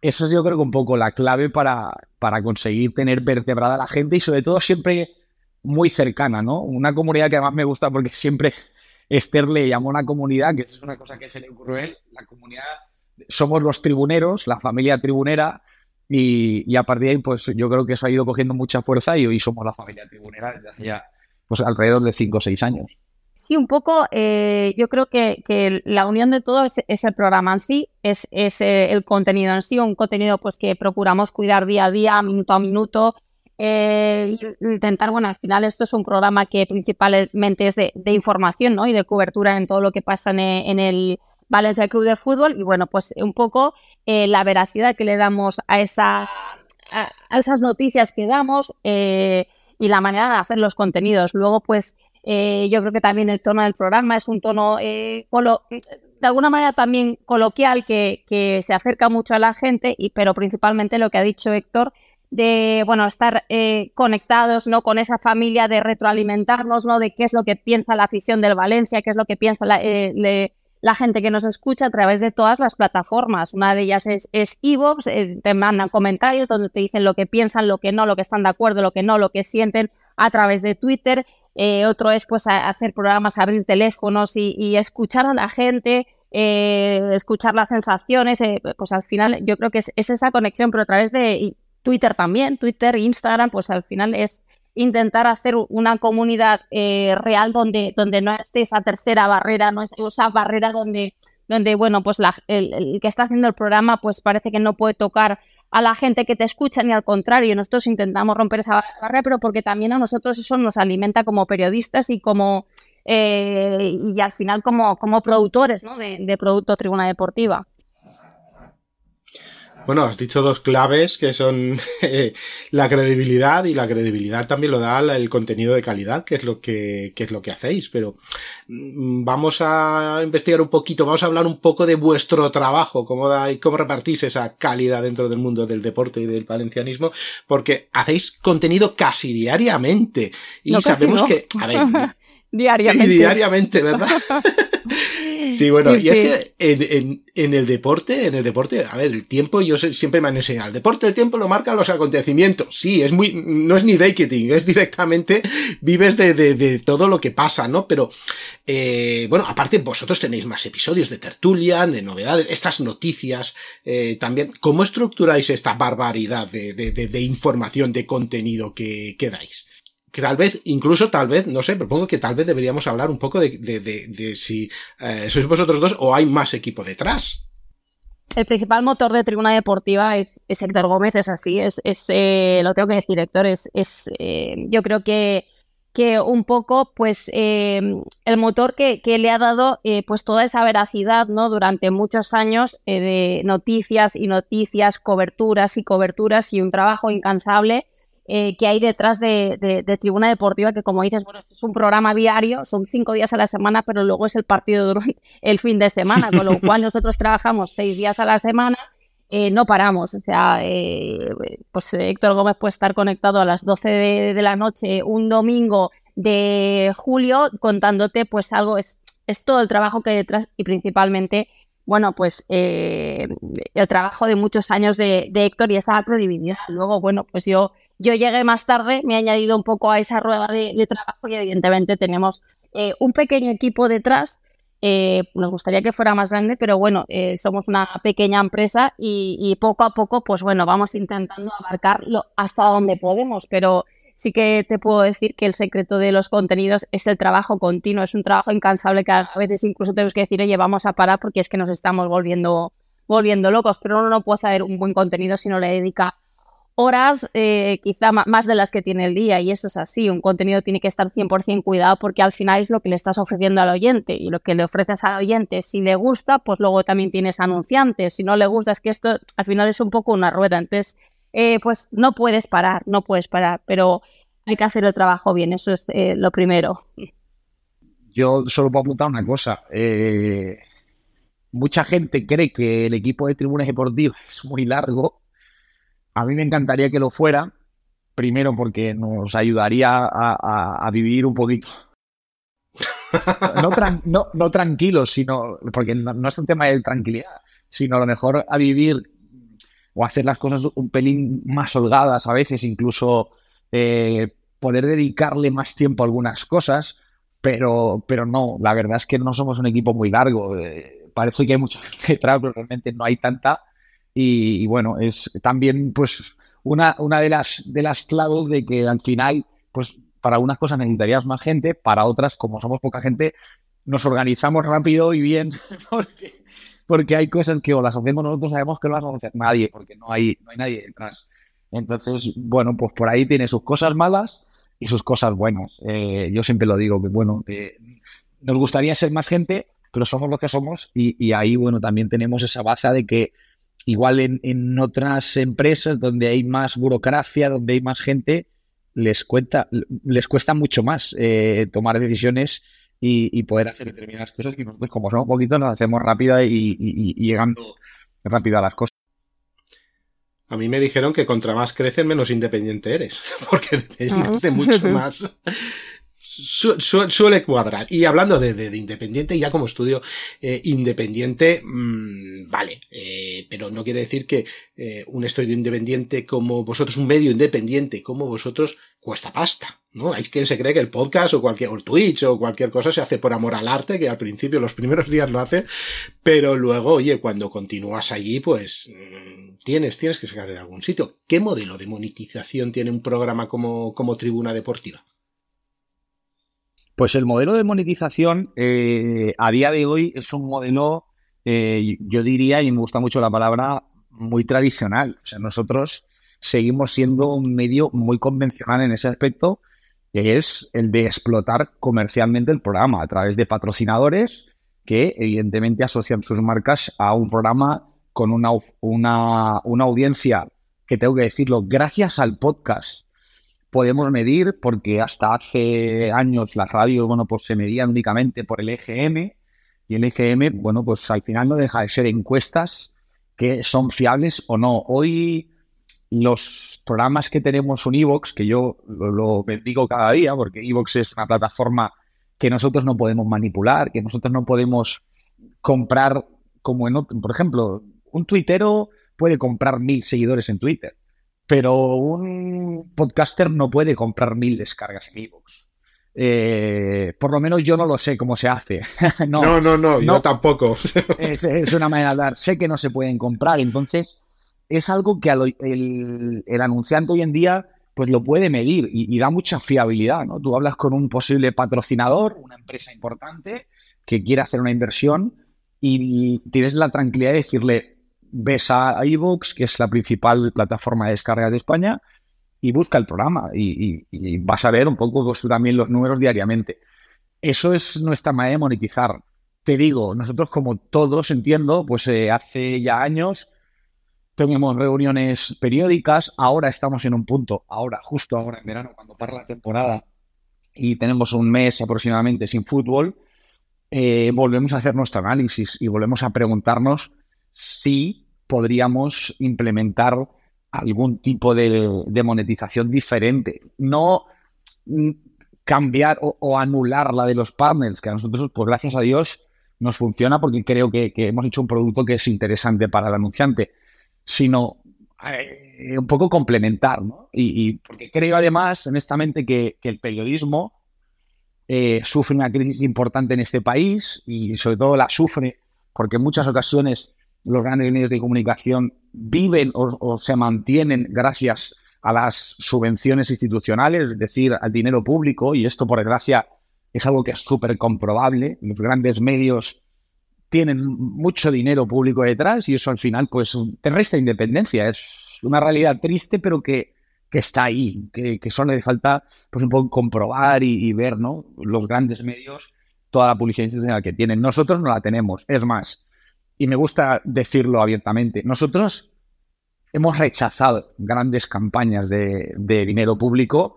Eso es yo creo un poco la clave para, para conseguir tener vertebrada a la gente y sobre todo siempre muy cercana, ¿no? Una comunidad que además me gusta porque siempre Esther le llamó una comunidad, que es una cosa que se le ocurrió él, la comunidad, somos los tribuneros, la familia tribunera, y, a partir de ahí, pues yo creo que eso ha ido cogiendo mucha fuerza y hoy somos la familia tribunera desde hace ya pues alrededor de 5 o 6 años. Sí, un poco, eh, yo creo que, la unión de todo es, el programa en sí, es, es el contenido en sí, un contenido pues que procuramos cuidar día a día, minuto a minuto, eh, intentar, bueno, al final esto es un programa que principalmente es de, información ¿no? y de cobertura en todo lo que pasa en, en el Valencia Club de Fútbol y bueno, pues un poco eh, la veracidad que le damos a, esa, esas noticias que damos eh, y la manera de hacer los contenidos. Luego, pues eh, yo creo que también el tono del programa es un tono eh, de alguna manera también coloquial que, se acerca mucho a la gente, y, pero principalmente lo que ha dicho Héctor, de bueno estar eh, conectados no con esa familia de retroalimentarnos no de qué es lo que piensa la afición del Valencia qué es lo que piensa la, eh, la gente que nos escucha a través de todas las plataformas. Una de ellas es es Evox eh, te mandan comentarios donde te dicen lo que piensan lo que no lo que están de acuerdo lo que no lo que sienten a través de Twitter. Eh, otro es pues hacer programas abrir teléfonos y, y escuchar a la gente eh, escuchar las sensaciones eh, pues al final yo creo que es, es esa conexión pero a través de Twitter también, Twitter, Instagram, pues al final es intentar hacer una comunidad eh, real donde, donde no esté esa tercera barrera, no es esa barrera donde, donde bueno, pues la, el, el, que está haciendo el programa pues parece que no puede tocar a la gente que te escucha ni al contrario, nosotros intentamos romper esa barrera, pero porque también a nosotros eso nos alimenta como periodistas y como eh, y al final como, como productores ¿no? de, de producto Tribuna Deportiva. Bueno, has dicho dos claves que son eh, la credibilidad y la credibilidad también lo da el contenido de calidad, que es lo que, que es lo que hacéis. Pero mmm, vamos a investigar un poquito, vamos a hablar un poco de vuestro trabajo, cómo, da, cómo repartís esa calidad dentro del mundo del deporte y del valencianismo, porque hacéis contenido casi diariamente y no, sabemos no. que, a ver, diariamente. Y diariamente, ¿verdad? Sí, bueno, sí, y sí. es que en, en, en, el deporte, en el deporte, a ver, el tiempo, yo siempre me han enseñado, el deporte, el tiempo lo marcan los acontecimientos. Sí, es muy, no es ni dating, es directamente, vives de, de, de todo lo que pasa, ¿no? Pero, eh, bueno, aparte vosotros tenéis más episodios de tertulia, de novedades, estas noticias, eh, también. ¿Cómo estructuráis esta barbaridad de, de, de, de información, de contenido que, que dais? Que tal vez, incluso tal vez, no sé, propongo que tal vez deberíamos hablar un poco de, de, de, si eh, sois vosotros dos o hay más equipo detrás. El principal motor de Tribuna Deportiva es, es Héctor Gómez, es así, es, es eh, lo tengo que decir, Héctor, es, es eh, yo creo que, que un poco, pues, el motor que, que, le ha dado, pues, toda esa veracidad, ¿no? Durante muchos años de noticias y noticias, coberturas y coberturas y un trabajo incansable eh, que hay detrás de, de, Tribuna Deportiva, que como dices, bueno, es un programa diario, son cinco días a la semana, pero luego es el partido durante el fin de semana, con lo cual nosotros trabajamos seis días a la semana, eh, no paramos, o sea, eh, pues Héctor Gómez puede estar conectado a las 12 de, de, la noche un domingo de julio contándote pues algo, es, es todo el trabajo que hay detrás y principalmente bueno, pues eh, el trabajo de muchos años de, Héctor y esa credibilidad. Luego, bueno, pues yo, yo llegué más tarde, me he añadido un poco a esa rueda de, trabajo y evidentemente tenemos eh, un pequeño equipo detrás. Eh, nos gustaría que fuera más grande, pero bueno, eh, somos una pequeña empresa y, y, poco a poco, pues bueno, vamos intentando abarcarlo hasta donde podemos, pero sí que te puedo decir que el secreto de los contenidos es el trabajo continuo, es un trabajo incansable que a veces incluso tenemos que decir, oye, vamos a parar porque es que nos estamos volviendo, volviendo locos, pero uno no puede hacer un buen contenido si no le dedica horas, eh, quizá más de las que tiene el día, y eso es así, un contenido tiene que estar 100% cuidado porque al final es lo que le estás ofreciendo al oyente, y lo que le ofreces al oyente, si le gusta, pues luego también tienes anunciantes, si no le gusta, es que esto al final es un poco una rueda, entonces eh, pues no puedes parar, no puedes parar, pero hay que hacer el trabajo bien, eso es eh, lo primero. Yo solo puedo apuntar una cosa. Eh, mucha gente cree que el equipo de tribunas deportivas es muy largo. A mí me encantaría que lo fuera. Primero porque nos ayudaría a, vivir un poquito. No tranquilos, sino porque no, no, es un tema de tranquilidad, sino a lo mejor a vivir o hacer las cosas un pelín más holgadas a veces, incluso eh, poder dedicarle más tiempo a algunas cosas, pero, pero no, la verdad es que no somos un equipo muy largo. Eh, parece que hay mucha gente detrás, pero realmente no hay tanta. Y, bueno, es también pues una, una de las de las claves de que al final, pues para algunas cosas necesitarías más gente, para otras, como somos poca gente, nos organizamos rápido y bien, porque hay cosas que o las hacemos nosotros, sabemos que no las va a hacer nadie, porque no hay, no hay nadie detrás. Entonces, bueno, pues por ahí tiene sus cosas malas y sus cosas buenas. Eh, yo siempre lo digo, que bueno, nos gustaría ser más gente, pero somos lo que somos y, ahí, bueno, también tenemos esa baza de que igual en, otras empresas donde hay más burocracia, donde hay más gente, les cuesta, les cuesta mucho más eh, tomar decisiones y, poder hacer determinadas cosas que nosotros, como somos poquitos, nos hacemos rápida y, y llegando rápido a las cosas. A mí me dijeron que contra más creces, menos independiente eres, porque dependes de mucho más. suele cuadrar. Y hablando de, independiente, ya como estudio eh, independiente, mmm, vale, eh, pero no quiere decir que eh, un estudio independiente como vosotros, un medio independiente como vosotros, cuesta pasta. ¿No? Hay quien se cree que el podcast o cualquier, o Twitch o cualquier cosa se hace por amor al arte, que al principio, los primeros días lo hace, pero luego, oye, cuando continúas allí, pues mm, tienes, tienes que sacar de algún sitio. ¿Qué modelo de monetización tiene un programa como, como Tribuna Deportiva? Pues el modelo de monetización eh, a día de hoy es un modelo, eh, yo diría, y me gusta mucho la palabra, muy tradicional. O sea, nosotros seguimos siendo un medio muy convencional en ese aspecto que es el de explotar comercialmente el programa a través de patrocinadores que evidentemente asocian sus marcas a un programa con una, una, una audiencia que tengo que decirlo, gracias al podcast podemos medir, porque hasta hace años las radios, bueno, pues se medían únicamente por el EGM, y el EGM, bueno, pues al final no deja de ser encuestas que son fiables o no. Hoy los programas que tenemos en Evox, que yo lo, bendigo cada día, porque Evox es una plataforma que nosotros no podemos manipular, que nosotros no podemos comprar como en otro, por ejemplo, un tuitero puede comprar mil seguidores en Twitter, pero un podcaster no puede comprar mil descargas en Evox. Eh, por lo menos yo no lo sé cómo se hace. no, no, no, yo tampoco. es, es, una manera de hablar. Sé que no se pueden comprar, entonces es algo que el, anunciante hoy en día pues lo puede medir y, da mucha fiabilidad, ¿no? Tú hablas con un posible patrocinador, una empresa importante que quiere hacer una inversión y tienes la tranquilidad de decirle, ves a iVoox, que es la principal plataforma de descarga de España, y busca el programa y, vas a ver un poco pues, también los números diariamente. Eso es nuestra manera de monetizar. Te digo, nosotros como todos entiendo, pues eh, hace ya años tenemos reuniones periódicas, ahora estamos en un punto, ahora, justo ahora en verano, cuando para la temporada y tenemos un mes aproximadamente sin fútbol, eh, volvemos a hacer nuestro análisis y volvemos a preguntarnos si podríamos implementar algún tipo de, monetización diferente. No cambiar o, anular la de los partners, que a nosotros, pues gracias a Dios, nos funciona porque creo que hemos hecho un producto que es interesante para el anunciante sino eh, un poco complementar, ¿no? Y, porque creo además, honestamente, que, el periodismo eh, sufre una crisis importante en este país y sobre todo la sufre porque en muchas ocasiones los grandes medios de comunicación viven o, se mantienen gracias a las subvenciones institucionales, es decir, al dinero público, y esto por desgracia es algo que es súper comprobable. Los grandes medios tienen mucho dinero público detrás y eso al final pues te resta independencia. Es una realidad triste pero que, está ahí, que, que, solo le falta pues un poco comprobar y, ver ¿no? los grandes medios, toda la publicidad institucional que tienen. Nosotros no la tenemos. Es más, y me gusta decirlo abiertamente, nosotros hemos rechazado grandes campañas de, dinero público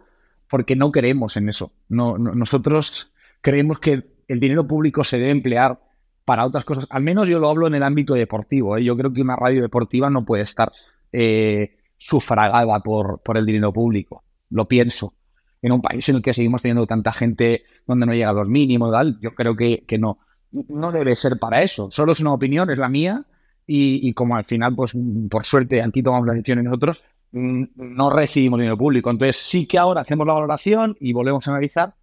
porque no creemos en eso. no, nosotros creemos que el dinero público se debe emplear para otras cosas. Al menos yo lo hablo en el ámbito deportivo. ¿eh? Yo creo que una radio deportiva no puede estar eh, sufragada por, por el dinero público. Lo pienso. En un país en el que seguimos teniendo tanta gente donde no llega a los mínimos, tal, yo creo que, que no. No debe ser para eso. Solo es una opinión, es la mía. Y, y como al final, pues por suerte, aquí tomamos la decisión nosotros, mm, no recibimos dinero público. Entonces sí que ahora hacemos la valoración y volvemos a analizar.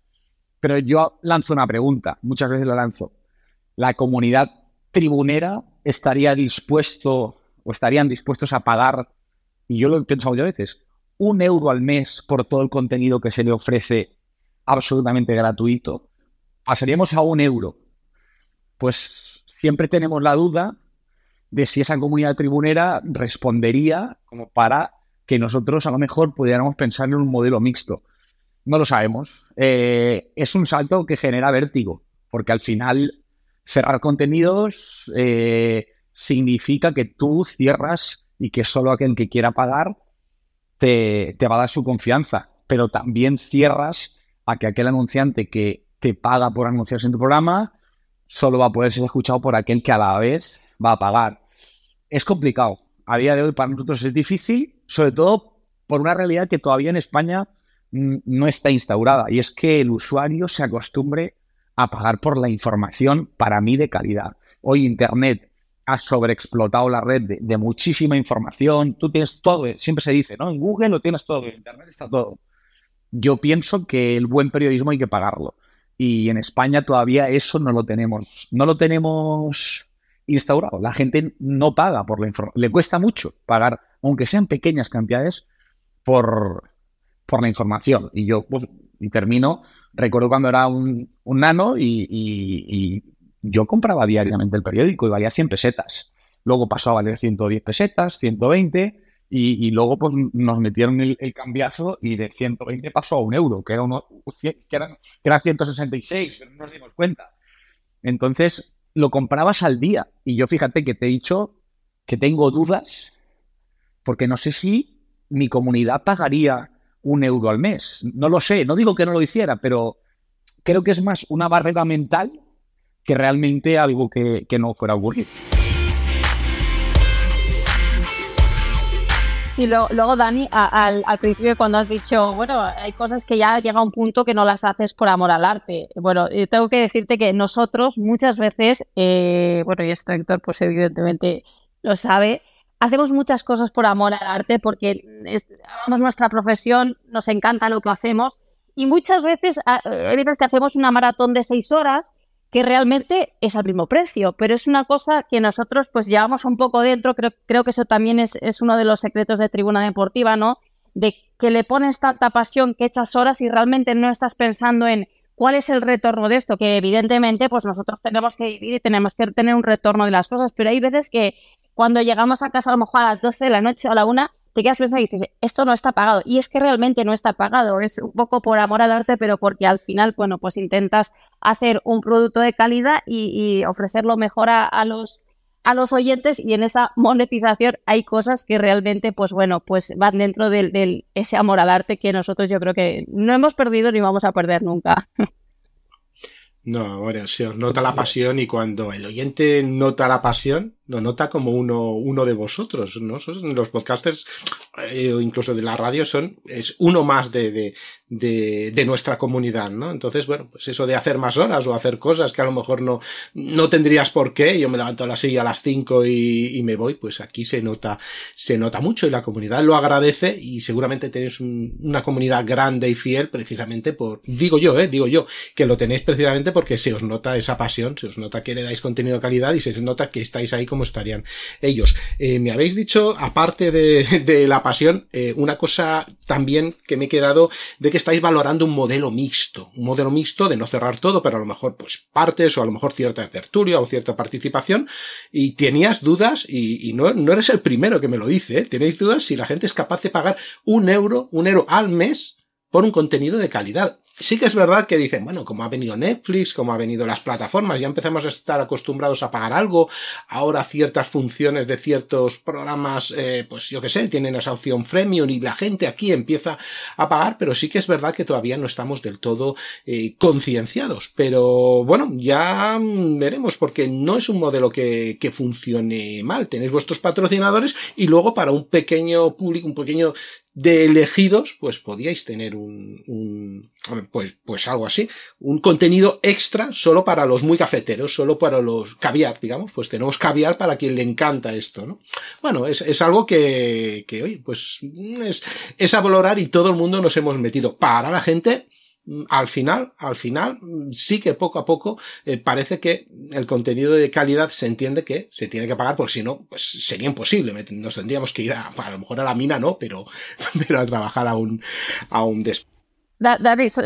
Pero yo lanzo una pregunta, muchas veces la lanzo la comunidad tribunera estaría dispuesto o estarían dispuestos a pagar, y yo lo he pensado muchas veces, un euro al mes por todo el contenido que se le ofrece absolutamente gratuito, pasaríamos a un euro. Pues siempre tenemos la duda de si esa comunidad tribunera respondería como para que nosotros a lo mejor pudiéramos pensar en un modelo mixto. No lo sabemos. Eh, es un salto que genera vértigo, porque al final cerrar contenidos eh, significa que tú cierras y que solo aquel que quiera pagar te, te va a dar su confianza, pero también cierras a que aquel anunciante que te paga por anunciarse en tu programa solo va a poder ser escuchado por aquel que a la vez va a pagar. Es complicado. A día de hoy para nosotros es difícil, sobre todo por una realidad que todavía en España no está instaurada y es que el usuario se acostumbre a pagar por la información para mí de calidad. Hoy Internet ha sobreexplotado la red de, muchísima información, tú tienes todo, siempre se dice, ¿no? En Google lo tienes todo, en Internet está todo. Yo pienso que el buen periodismo hay que pagarlo y en España todavía eso no lo tenemos, no lo tenemos instaurado. La gente no paga por la información, le cuesta mucho pagar, aunque sean pequeñas cantidades, por, por la información. Y yo, pues, y termino, recuerdo cuando era un, nano y, yo compraba diariamente el periódico y valía 100 pesetas. Luego pasó a valer 110 pesetas, 120, y, luego pues nos metieron el, cambiazo y de 120 pasó a un euro, que, era uno, que, eran, que era 166, pero no nos dimos cuenta. Entonces, lo comprabas al día. Y yo fíjate que te he dicho que tengo dudas, porque no sé si mi comunidad pagaría un euro al mes. No lo sé, no digo que no lo hiciera, pero creo que es más una barrera mental que realmente algo que, no fuera a ocurrir. Y luego, Dani, al, principio cuando has dicho, bueno, hay cosas que ya llega a un punto que no las haces por amor al arte. Bueno, tengo que decirte que nosotros muchas veces, eh, bueno, y esto Héctor pues evidentemente lo sabe, hacemos muchas cosas por amor al arte porque amamos nuestra profesión, nos encanta lo que hacemos y muchas veces ah, hay veces que hacemos una maratón de seis horas que realmente es al mismo precio, pero es una cosa que nosotros pues llevamos un poco dentro, creo, creo que eso también es, es uno de los secretos de Tribuna Deportiva, ¿no? De que le pones tanta pasión que echas horas y realmente no estás pensando en cuál es el retorno de esto, que evidentemente pues nosotros tenemos que vivir y tenemos que tener un retorno de las cosas, pero hay veces que cuando llegamos a casa a lo mejor a las 12 de la noche o a la 1, te quedas pensando y dices, esto no está pagado. Y es que realmente no está pagado, es un poco por amor al arte, pero porque al final, bueno, pues intentas hacer un producto de calidad y, ofrecerlo mejor a, los a los oyentes y en esa monetización hay cosas que realmente, pues bueno, pues van dentro de ese amor al arte que nosotros yo creo que no hemos perdido ni vamos a perder nunca. No, bueno, se os nota la pasión y cuando el oyente nota la pasión, lo nota como uno, uno de vosotros, ¿no? Los podcasters, eh, o incluso de la radio, son, es uno más de, de, de, de, nuestra comunidad, ¿no? Entonces, bueno, pues eso de hacer más horas o hacer cosas que a lo mejor no, no tendrías por qué, yo me levanto a las 6 a las 5 y, y, me voy, pues aquí se nota, se nota mucho y la comunidad lo agradece y seguramente tenéis una comunidad grande y fiel precisamente por, digo yo, eh, digo yo, que lo tenéis precisamente porque se os nota esa pasión, se os nota que le dais contenido de calidad y se os nota que estáis ahí como estarían ellos. Eh, me habéis dicho, aparte de, la pasión, eh, una cosa también que me he quedado de que estáis valorando un modelo mixto, un modelo mixto de no cerrar todo, pero a lo mejor pues partes o a lo mejor cierta tertulia o cierta participación y tenías dudas y, no, no, eres el primero que me lo dice, ¿eh? tenéis dudas si la gente es capaz de pagar un euro, un euro al mes por un contenido de calidad sí que es verdad que dicen, bueno, como ha venido Netflix, como ha venido las plataformas, ya empezamos a estar acostumbrados a pagar algo, ahora ciertas funciones de ciertos programas, eh, pues yo qué sé, tienen esa opción freemium y la gente aquí empieza a pagar, pero sí que es verdad que todavía no estamos del todo eh, concienciados. Pero bueno, ya veremos, porque no es un modelo que, que funcione mal. Tenéis vuestros patrocinadores y luego para un pequeño público, un pequeño de elegidos, pues podíais tener un, un, pues, pues algo así, un contenido extra solo para los muy cafeteros, solo para los caviar, digamos, pues tenemos caviar para quien le encanta esto, ¿no? Bueno, es, es algo que, que, pues es, es a valorar y todo el mundo nos hemos metido. Para la gente, al final, al final, sí que poco a poco eh, parece que el contenido de calidad se entiende que se tiene que pagar, porque si no, pues sería imposible. Nos tendríamos que ir a, a lo mejor a la mina, no, pero, pero a trabajar a un, a un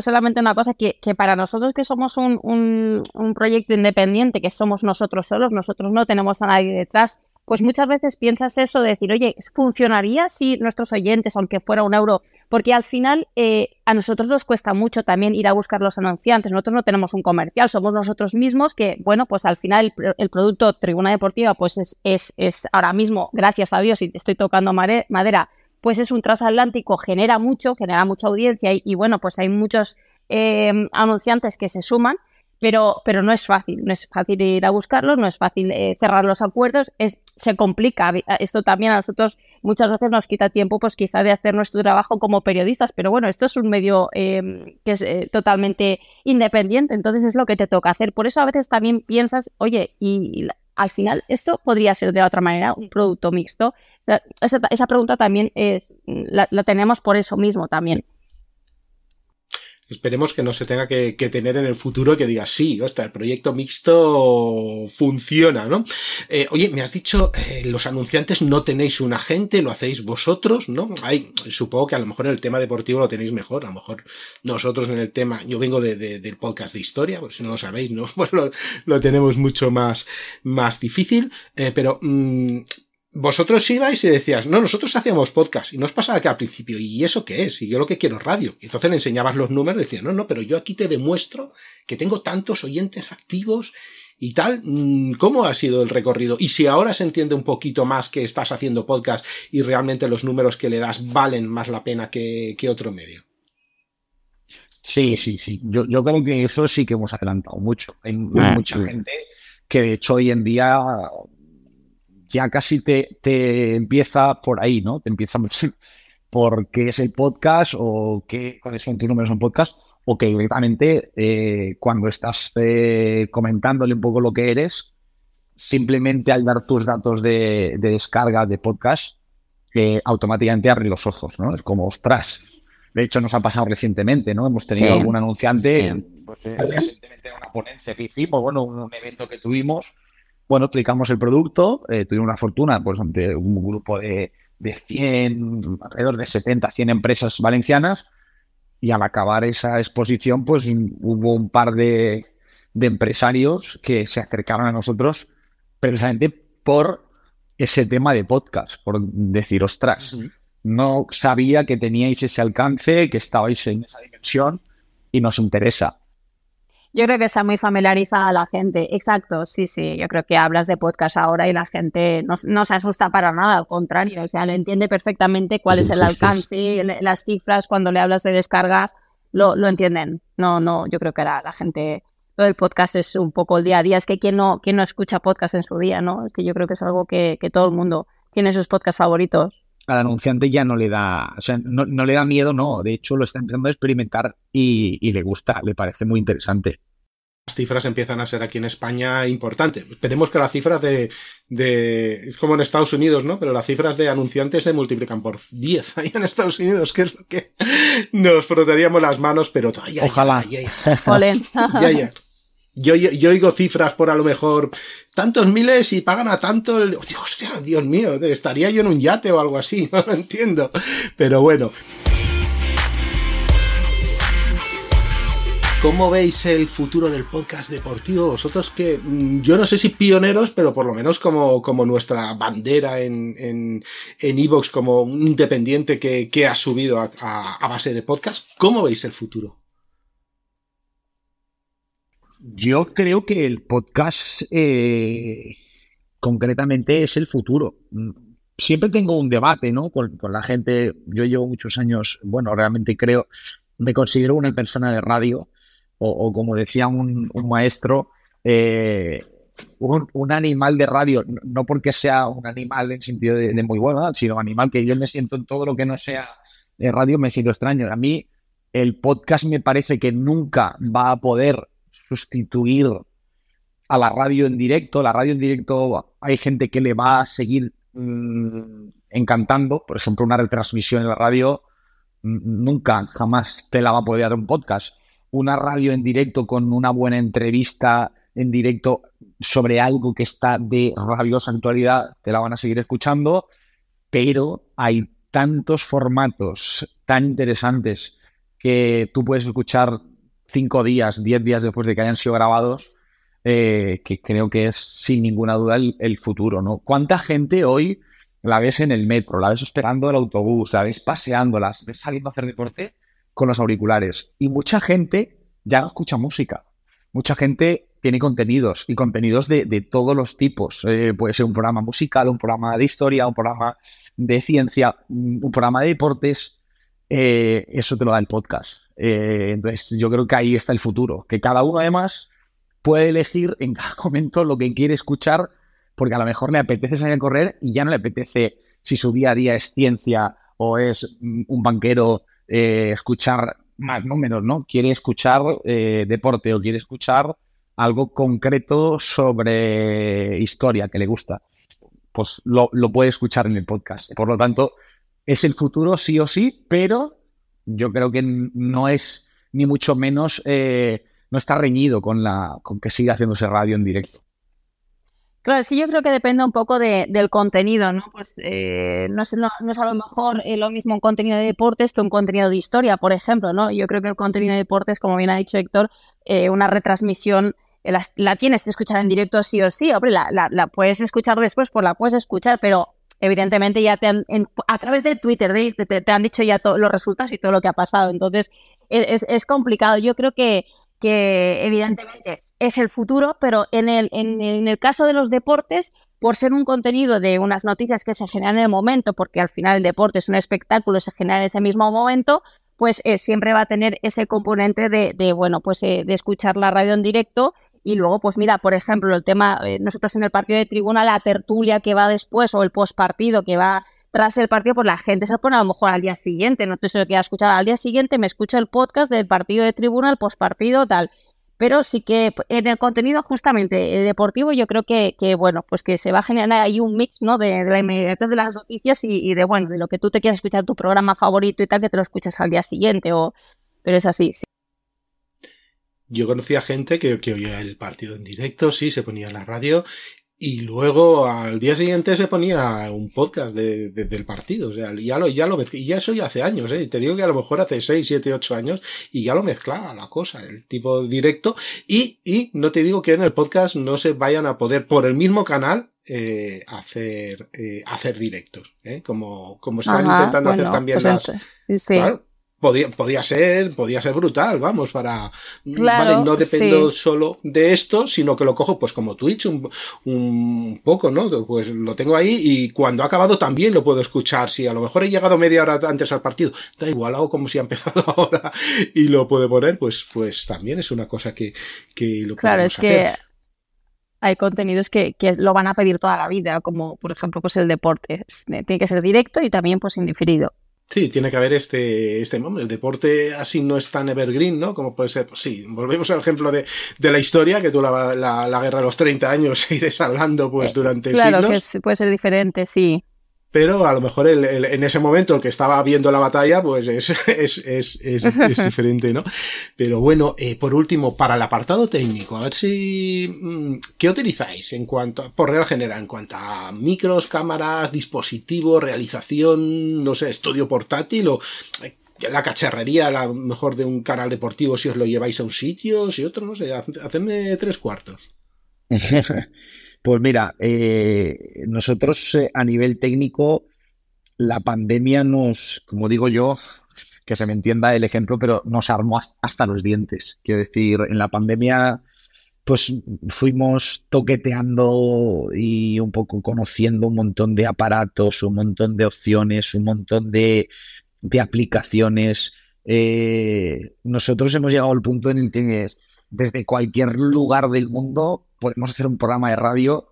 solamente una cosa, que, que, para nosotros que somos un, un, un, proyecto independiente, que somos nosotros solos, nosotros no tenemos a nadie detrás, pues muchas veces piensas eso de decir, oye, ¿funcionaría si nuestros oyentes, aunque fuera un euro? Porque al final eh, a nosotros nos cuesta mucho también ir a buscar los anunciantes. Nosotros no tenemos un comercial, somos nosotros mismos que, bueno, pues al final el, producto Tribuna Deportiva, pues es, es, es, ahora mismo, gracias a Dios, y estoy tocando madera, pues es un transatlántico, genera mucho, genera mucha audiencia y, bueno, pues hay muchos eh, anunciantes que se suman pero, pero no es fácil, no es fácil ir a buscarlos, no es fácil eh, cerrar los acuerdos, es, se complica. Esto también a nosotros muchas veces nos quita tiempo, pues quizá de hacer nuestro trabajo como periodistas, pero bueno, esto es un medio em, que es eh, totalmente independiente, entonces es lo que te toca hacer. Por eso a veces también piensas, oye, y, al final esto podría ser de otra manera un producto mixto. Esa, esa pregunta también es, la, la tenemos por eso mismo también. Esperemos que no se tenga que, tener en el futuro que diga, sí, hostia, el proyecto mixto funciona, ¿no? Eh, oye, me has dicho, eh, los anunciantes no tenéis un agente, lo hacéis vosotros, ¿no? Hay, supongo que a lo mejor en el tema deportivo lo tenéis mejor, a lo mejor nosotros en el tema, yo vengo de, del podcast de historia, por si no lo sabéis, ¿no? Pues lo, tenemos mucho más, más difícil, eh, pero mm, vosotros ibais y decías, no, nosotros hacíamos podcast. Y nos pasaba que al principio, ¿y eso qué es? Y yo lo que quiero es radio. Y entonces le enseñabas los números y decías, no, no, pero yo aquí te demuestro que tengo tantos oyentes activos y tal. Mm, ¿Cómo ha sido el recorrido? Y si ahora se entiende un poquito más que estás haciendo podcast y realmente los números que le das valen más la pena que, otro medio. Sí, sí, sí. Yo, yo creo que eso sí que hemos adelantado mucho. Hay, ah, mucha gente que de hecho hoy en día ya casi te, te empieza por ahí, ¿no? Te empieza por qué es el podcast o qué, cuáles son tus números en podcast o que directamente eh, cuando estás eh, comentándole un poco lo que eres, simplemente al dar tus datos de, descarga de podcast, eh, automáticamente abre los ojos, ¿no? Es como, ostras. De hecho, nos ha pasado recientemente, ¿no? Hemos tenido algún anunciante, pues, recientemente en una ponencia que hicimos, bueno, un evento que tuvimos, bueno, explicamos el producto, eh, tuvimos una fortuna pues, ante un grupo de, de 100, alrededor de 70, 100 empresas valencianas, y al acabar esa exposición, pues hubo un par de, de empresarios que se acercaron a nosotros precisamente por ese tema de podcast, por decir, ostras, no sabía que teníais ese alcance, que estabais en esa dimensión y nos interesa. Yo creo que está muy familiarizada la gente. Exacto, sí, sí. Yo creo que hablas de podcast ahora y la gente no, se asusta para nada, al contrario. O sea, le entiende perfectamente cuál es el alcance, las cifras, cuando le hablas de descargas, lo, lo entienden. No, no, yo creo que era la gente. Lo del podcast es un poco el día a día. Es que quien no, quien no escucha podcast en su día, ¿no? Que yo creo que es algo que, que todo el mundo tiene sus podcasts favoritos al anunciante ya no le da, o sea, no, no, le da miedo, no. De hecho, lo está empezando a experimentar y, y, le gusta, le parece muy interesante. Las cifras empiezan a ser aquí en España importantes. Esperemos que las cifras de, de, es como en Estados Unidos, ¿no? Pero las cifras de anunciantes se multiplican por 10 ahí en Estados Unidos, que es lo que nos frotaríamos las manos, pero todavía. Ojalá. Ya, ya, ya. Yo, yo, oigo cifras por a lo mejor tantos miles y pagan a tanto. El... Hostia, Dios mío, estaría yo en un yate o algo así, no lo entiendo. Pero bueno. ¿Cómo veis el futuro del podcast deportivo? Vosotros que, mm, yo no sé si pioneros, pero por lo menos como, como nuestra bandera en en, en como un independiente que, que ha subido a, base de podcast, ¿cómo veis el futuro? Yo creo que el podcast eh, concretamente es el futuro. Siempre tengo un debate ¿no? con, con, la gente. Yo llevo muchos años, bueno, realmente creo, me considero una persona de radio, o, como decía un, maestro, eh, un, animal de radio, no porque sea un animal en sentido de, muy bueno, sino un animal que yo me siento en todo lo que no sea de radio, me siento extraño. A mí el podcast me parece que nunca va a poder sustituir a la radio en directo. La radio en directo hay gente que le va a seguir mm, encantando. Por ejemplo, una retransmisión en la radio mm, nunca, jamás te la va a poder dar un podcast. Una radio en directo con una buena entrevista en directo sobre algo que está de rabiosa actualidad, te la van a seguir escuchando, pero hay tantos formatos tan interesantes que tú puedes escuchar cinco días, diez días después de que hayan sido grabados, eh, que creo que es sin ninguna duda el, futuro, ¿no? ¿Cuánta gente hoy la ves en el metro, la ves esperando el autobús, la ves paseando, la ves saliendo a hacer deporte con los auriculares? Y mucha gente ya no escucha música. Mucha gente tiene contenidos y contenidos de, todos los tipos. Eh, puede ser un programa musical, un programa de historia, un programa de ciencia, un programa de deportes. Eh, eso te lo da el podcast. entonces, yo creo que ahí está el futuro. Que cada uno, además, puede elegir en cada momento lo que quiere escuchar, porque a lo mejor le apetece salir a correr y ya no le apetece si su día a día es ciencia o es un banquero eh, escuchar más números, ¿no? Quiere escuchar eh, deporte o quiere escuchar algo concreto sobre historia que le gusta. Pues lo, puede escuchar en el podcast. Por lo tanto, es el futuro sí o sí, pero yo creo que no es ni mucho menos eh, no está reñido con, la, con que siga haciéndose radio en directo. Claro, es que yo creo que depende un poco del contenido, ¿no? Pues eh, no, es, a lo mejor eh, lo mismo un contenido de deportes que un contenido de historia, por ejemplo, ¿no? Yo creo que el contenido de deportes, como bien ha dicho Héctor, una retransmisión la, tienes que escuchar en directo sí o sí. Hombre, la, la, puedes escuchar después, pues la puedes escuchar, pero evidentemente ya te han, a través de Twitter te, te, han dicho ya los resultados y todo lo que ha pasado. Entonces, es, es complicado. Yo creo que que evidentemente es el futuro, pero en el, en, el caso de los deportes, por ser un contenido de unas noticias que se generan en el momento, porque al final el deporte es un espectáculo, se genera en ese mismo momento, pues eh, siempre va a tener ese componente de, bueno, pues eh, de escuchar la radio en directo y luego, pues mira, por ejemplo, el tema, eh, nosotros en el partido de tribuna, la tertulia que va después o el postpartido que va tras el partido, pues la gente se pone a lo mejor al día siguiente, no te sé lo que escuchar al día siguiente, me escucha el podcast del partido de tribuna, el postpartido, tal. Pero sí que en el contenido justamente deportivo yo creo que, bueno, pues que se va a generar ahí un mix, ¿no? De, la inmediatez de las noticias y, de, bueno, de lo que tú te quieras escuchar tu programa favorito y tal, que te lo escuchas al día siguiente, o... pero es así, sí. Yo conocía gente que, que oía el partido en directo, sí, se ponía en la radio y luego al día siguiente se ponía un podcast de, del partido. O sea, ya lo, ya lo y ya eso ya hace años, ¿eh? Te digo que a lo mejor hace 6, 7, 8 años y ya lo mezclaba la cosa, el tipo directo. Y, y no te digo que en el podcast no se vayan a poder por el mismo canal eh, hacer, eh, hacer directos, ¿eh? Como, como están intentando hacer también pues las. Sí, sí podía, podía ser, podía ser brutal, vamos, para, vale, no dependo solo de esto, sino que lo cojo pues como Twitch un, un, poco, ¿no? Pues lo tengo ahí y cuando ha acabado también lo puedo escuchar. Si a lo mejor he llegado media hora antes al partido, da igual, hago como si ha empezado ahora y lo puedo poner, pues, pues también es una cosa que, que lo Claro, es que hay contenidos que, que, lo van a pedir toda la vida, como por ejemplo pues el deporte. Tiene que ser directo y también pues indiferido. Sí, tiene que haber este, este, el deporte así no es tan evergreen, ¿no? Como puede ser, pues sí, volvemos al ejemplo de, de la historia, que tú la, la, la, guerra de los 30 años irás hablando pues eh, durante claro, siglos. Claro, que puede ser diferente, sí pero a lo mejor el, en ese momento el que estaba viendo la batalla, pues es, es, es, es diferente, ¿no? Pero bueno, eh, por último, para el apartado técnico, a ver si... Mm, ¿Qué utilizáis en cuanto, por regla general, en cuanto a micros, cámaras, dispositivos, realización, no sé, estudio portátil o eh, la cacharrería, a lo mejor de un canal deportivo, si os lo lleváis a un sitio, si otro, no sé, hacedme tres cuartos. Pues mira, eh, nosotros eh, a nivel técnico, la pandemia nos, como digo yo, que se me entienda el ejemplo, pero nos armó hasta los dientes. Quiero decir, en la pandemia, pues fuimos toqueteando y un poco conociendo un montón de aparatos, un montón de opciones, un montón de, aplicaciones. Eh, nosotros hemos llegado al punto en el que desde cualquier lugar del mundo podemos hacer un programa de radio,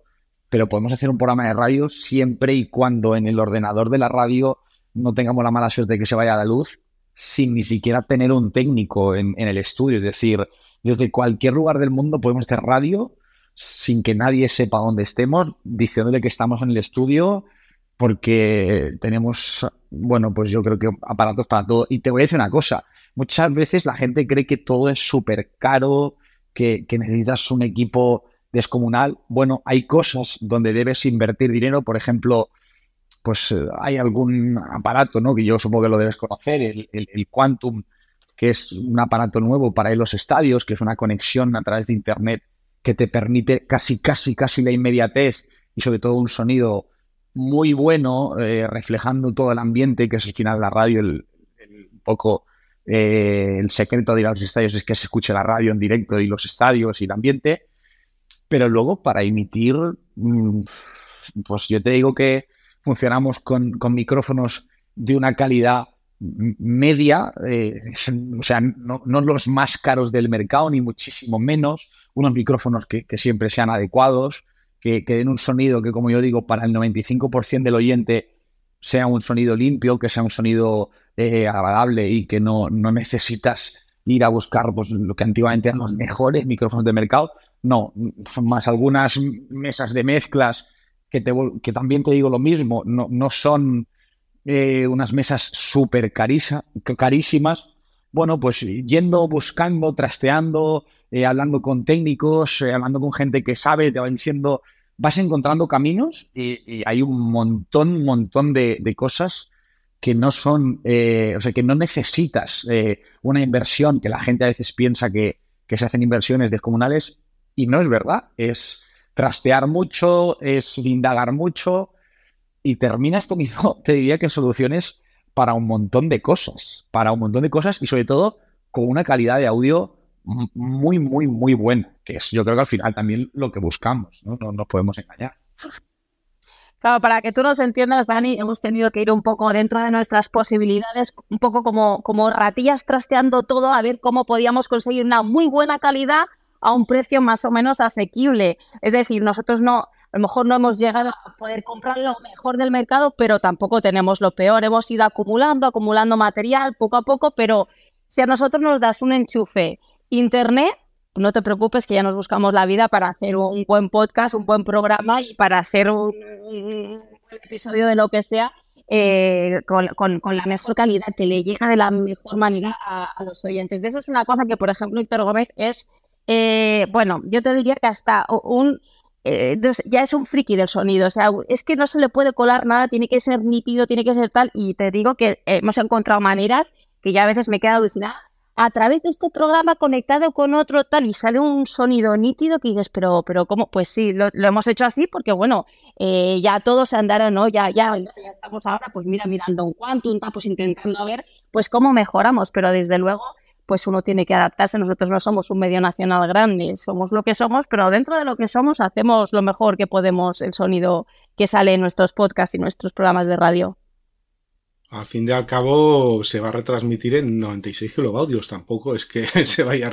pero podemos hacer un programa de radio siempre y cuando en el ordenador de la radio no tengamos la mala suerte de que se vaya a la luz, sin ni siquiera tener un técnico en, el estudio. Es decir, desde cualquier lugar del mundo podemos hacer radio sin que nadie sepa dónde estemos, diciéndole que estamos en el estudio, porque tenemos, bueno, pues yo creo que aparatos para todo. Y te voy a decir una cosa, muchas veces la gente cree que todo es súper caro, que, necesitas un equipo descomunal. Bueno, hay cosas donde debes invertir dinero, por ejemplo, pues eh, hay algún aparato, ¿no? Que yo supongo que lo debes conocer, el, el, Quantum, que es un aparato nuevo para ir los estadios, que es una conexión a través de Internet que te permite casi, casi, casi la inmediatez y sobre todo un sonido muy bueno, eh, reflejando todo el ambiente, que es al final la radio, el, un poco eh, el secreto de ir a los estadios es que se escuche la radio en directo y los estadios y el ambiente, pero luego para emitir, mm, pues yo te digo que funcionamos con, con micrófonos de una calidad media, eh, o sea, no, los más caros del mercado, ni muchísimo menos, unos micrófonos que, siempre sean adecuados, que, que, den un sonido que, como yo digo, para el 95% del oyente sea un sonido limpio, que sea un sonido eh, agradable y que no, no, necesitas ir a buscar pues, lo que antiguamente eran los mejores micrófonos de mercado. No, más algunas mesas de mezclas que, te, que también te digo lo mismo, no, no son eh, unas mesas súper carísimas. Bueno, pues yendo, buscando, trasteando, eh, hablando con técnicos, eh, hablando con gente que sabe, te va diciendo, vas encontrando caminos y, hay un montón, montón de, cosas que no son, o sea, que no necesitas una inversión, que la gente a veces piensa que, que se hacen inversiones descomunales y no es verdad, es trastear mucho, es indagar mucho, y terminas teniendo, te diría que soluciones para un montón de cosas, para un montón de cosas y sobre todo con una calidad de audio muy, muy, muy buena, que es yo creo que al final también lo que buscamos, ¿no? No nos podemos engañar. Claro, para que tú nos entiendas, Dani, hemos tenido que ir un poco dentro de nuestras posibilidades, un poco como, como ratillas trasteando todo, a ver cómo podíamos conseguir una muy buena calidad a un precio más o menos asequible. Es decir, nosotros no, a lo mejor no hemos llegado a poder comprar lo mejor del mercado, pero tampoco tenemos lo peor. Hemos ido acumulando, acumulando material poco a poco, pero si a nosotros nos das un enchufe, internet, no te preocupes que ya nos buscamos la vida para hacer un buen podcast, un buen programa y para hacer un, episodio de lo que sea eh, con, la mejor calidad, que le llega de la mejor manera a, a, los oyentes. De eso es una cosa que, por ejemplo, Héctor Gómez es eh, bueno, yo te diría que hasta un... Eh, ya es un friki del sonido, o sea, es que no se le puede colar nada, tiene que ser nítido, tiene que ser tal, y te digo que hemos encontrado maneras que ya a veces me queda alucinada a través de este programa conectado con otro tal y sale un sonido nítido que dices, pero, pero ¿cómo? Pues sí, lo, hemos hecho así porque, bueno, eh, ya todos andaron, ¿no? Ya, ya, ya estamos ahora, pues mira, mirando un quantum, pues intentando ver, pues cómo mejoramos, pero desde luego, pues uno tiene que adaptarse. Nosotros no somos un medio nacional grande, somos lo que somos, pero dentro de lo que somos hacemos lo mejor que podemos el sonido que sale en nuestros podcasts y nuestros programas de radio al fin y al cabo se va a retransmitir en 96 kilovatios. Tampoco es que se vaya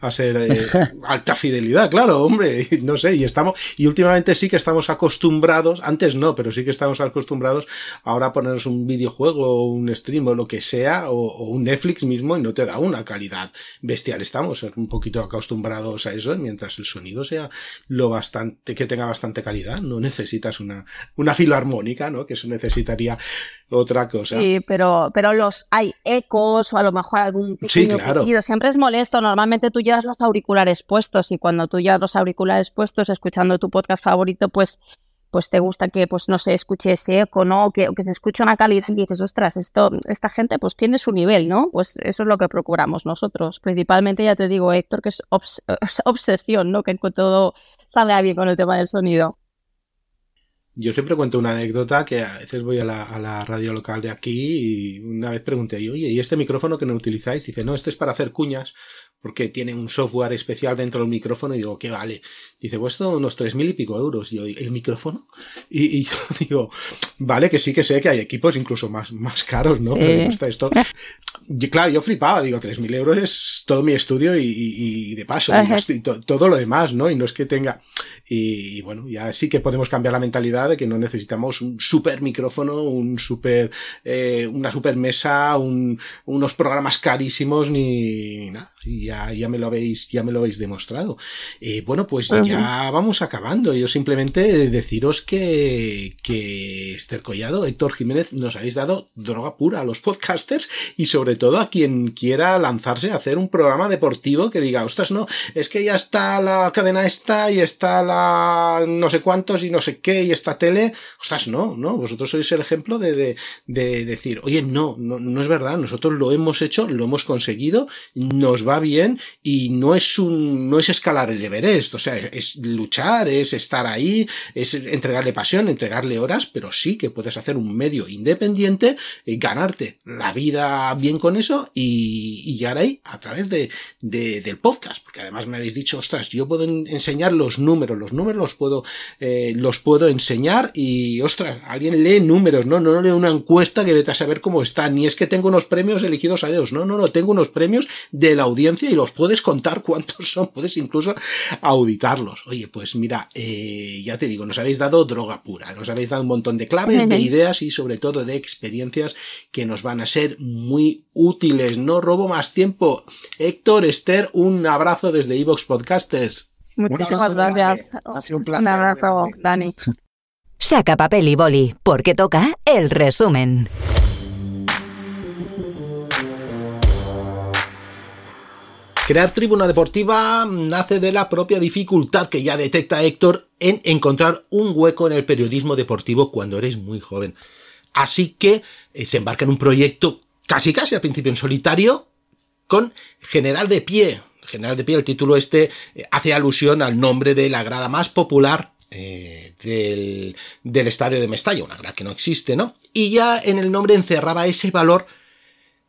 a, ser eh, alta fidelidad, claro, hombre. No sé, y estamos, y últimamente sí que estamos acostumbrados, antes no, pero sí que estamos acostumbrados ahora a ponernos un videojuego, o un stream o lo que sea, o, un Netflix mismo y no te da una calidad bestial. Estamos un poquito acostumbrados a eso, mientras el sonido sea lo bastante, que tenga bastante calidad. No necesitas una, una filarmónica, ¿no? Que eso necesitaría otra cosa. Sí, pero, pero los hay ecos o a lo mejor algún sí, claro. Siempre es molesto. Normalmente tú llevas los auriculares puestos y cuando tú llevas los auriculares puestos escuchando tu podcast favorito, pues pues te gusta que, pues no se escuche ese eco, ¿no? O que, que se escuche una calidad y dices, ostras, esto, esta gente pues tiene su nivel, ¿no? Pues eso es lo que procuramos nosotros. Principalmente, ya te digo, Héctor, que es, es obsesión, ¿no? Que todo salga bien con el tema del sonido. Yo siempre cuento una anécdota que a veces voy a la, radio local de aquí y una vez pregunté, oye, ¿y este micrófono que no utilizáis? Dice, no, este es para hacer cuñas porque tiene un software especial dentro del micrófono y digo, ¿qué vale? Dice, pues esto unos tres mil y pico euros. Y yo, ¿el micrófono? Y, yo digo, vale, que sí que sé que hay equipos incluso más, más caros, ¿no? Pero me gusta esto. Y, claro, yo flipaba, digo, tres mil euros es todo mi estudio y, de paso, y todo lo demás, ¿no? Y no es que tenga... Y, bueno, ya sí que podemos cambiar la mentalidad de que no necesitamos un super micrófono, un super, eh, una super mesa, un, unos programas carísimos ni, ni nada ya, ya me lo habéis, ya me lo habéis demostrado. Eh, bueno, pues ya vamos acabando. Yo simplemente deciros que, que Esther Collado, Héctor Jiménez, nos habéis dado droga pura a los podcasters y sobre todo a quien quiera lanzarse a hacer un programa deportivo que diga, ostras, no, es que ya está la cadena esta y está la no sé cuántos y no sé qué y esta tele. Ostras, no, no, vosotros sois el ejemplo de, de, de decir, oye, no, no, no es verdad, nosotros lo hemos hecho, lo hemos conseguido, nos va bien y no es un, no es escalar el Everest, o sea, es luchar, es estar ahí, es entregarle pasión, entregarle horas, pero sí que puedes hacer un medio independiente, y ganarte la vida bien con eso y, y ahí a través de, de, del podcast, porque además me habéis dicho, ostras, yo puedo enseñar los números, los números los puedo, eh, los puedo enseñar y, ostras, alguien lee números, no, no lee una encuesta que vete a saber cómo está, ni es que tengo unos premios elegidos a Dios, no, no, no, tengo unos premios de la audiencia y los puedes contar cuántos son, puedes incluso auditarlos. Oye, pues mira, eh, ya te digo, nos habéis dado droga pura, nos habéis dado un montón de claves, de ideas y sobre todo de experiencias que nos van a ser muy útiles. No robo más tiempo. Héctor, Esther, un abrazo desde Evox Podcasters. Muchísimas gracias. Ha sido un placer. Un abrazo, Dani. Saca papel y boli, porque toca el resumen. Crear tribuna deportiva nace de la propia dificultad que ya detecta Héctor en encontrar un hueco en el periodismo deportivo cuando eres muy joven. Así que eh, se embarca en un proyecto casi casi al principio en solitario con General de Pie. General de Pie, el título este eh, hace alusión al nombre de la grada más popular eh, del, del estadio de Mestalla, una grada que no existe, ¿no? Y ya en el nombre encerraba ese valor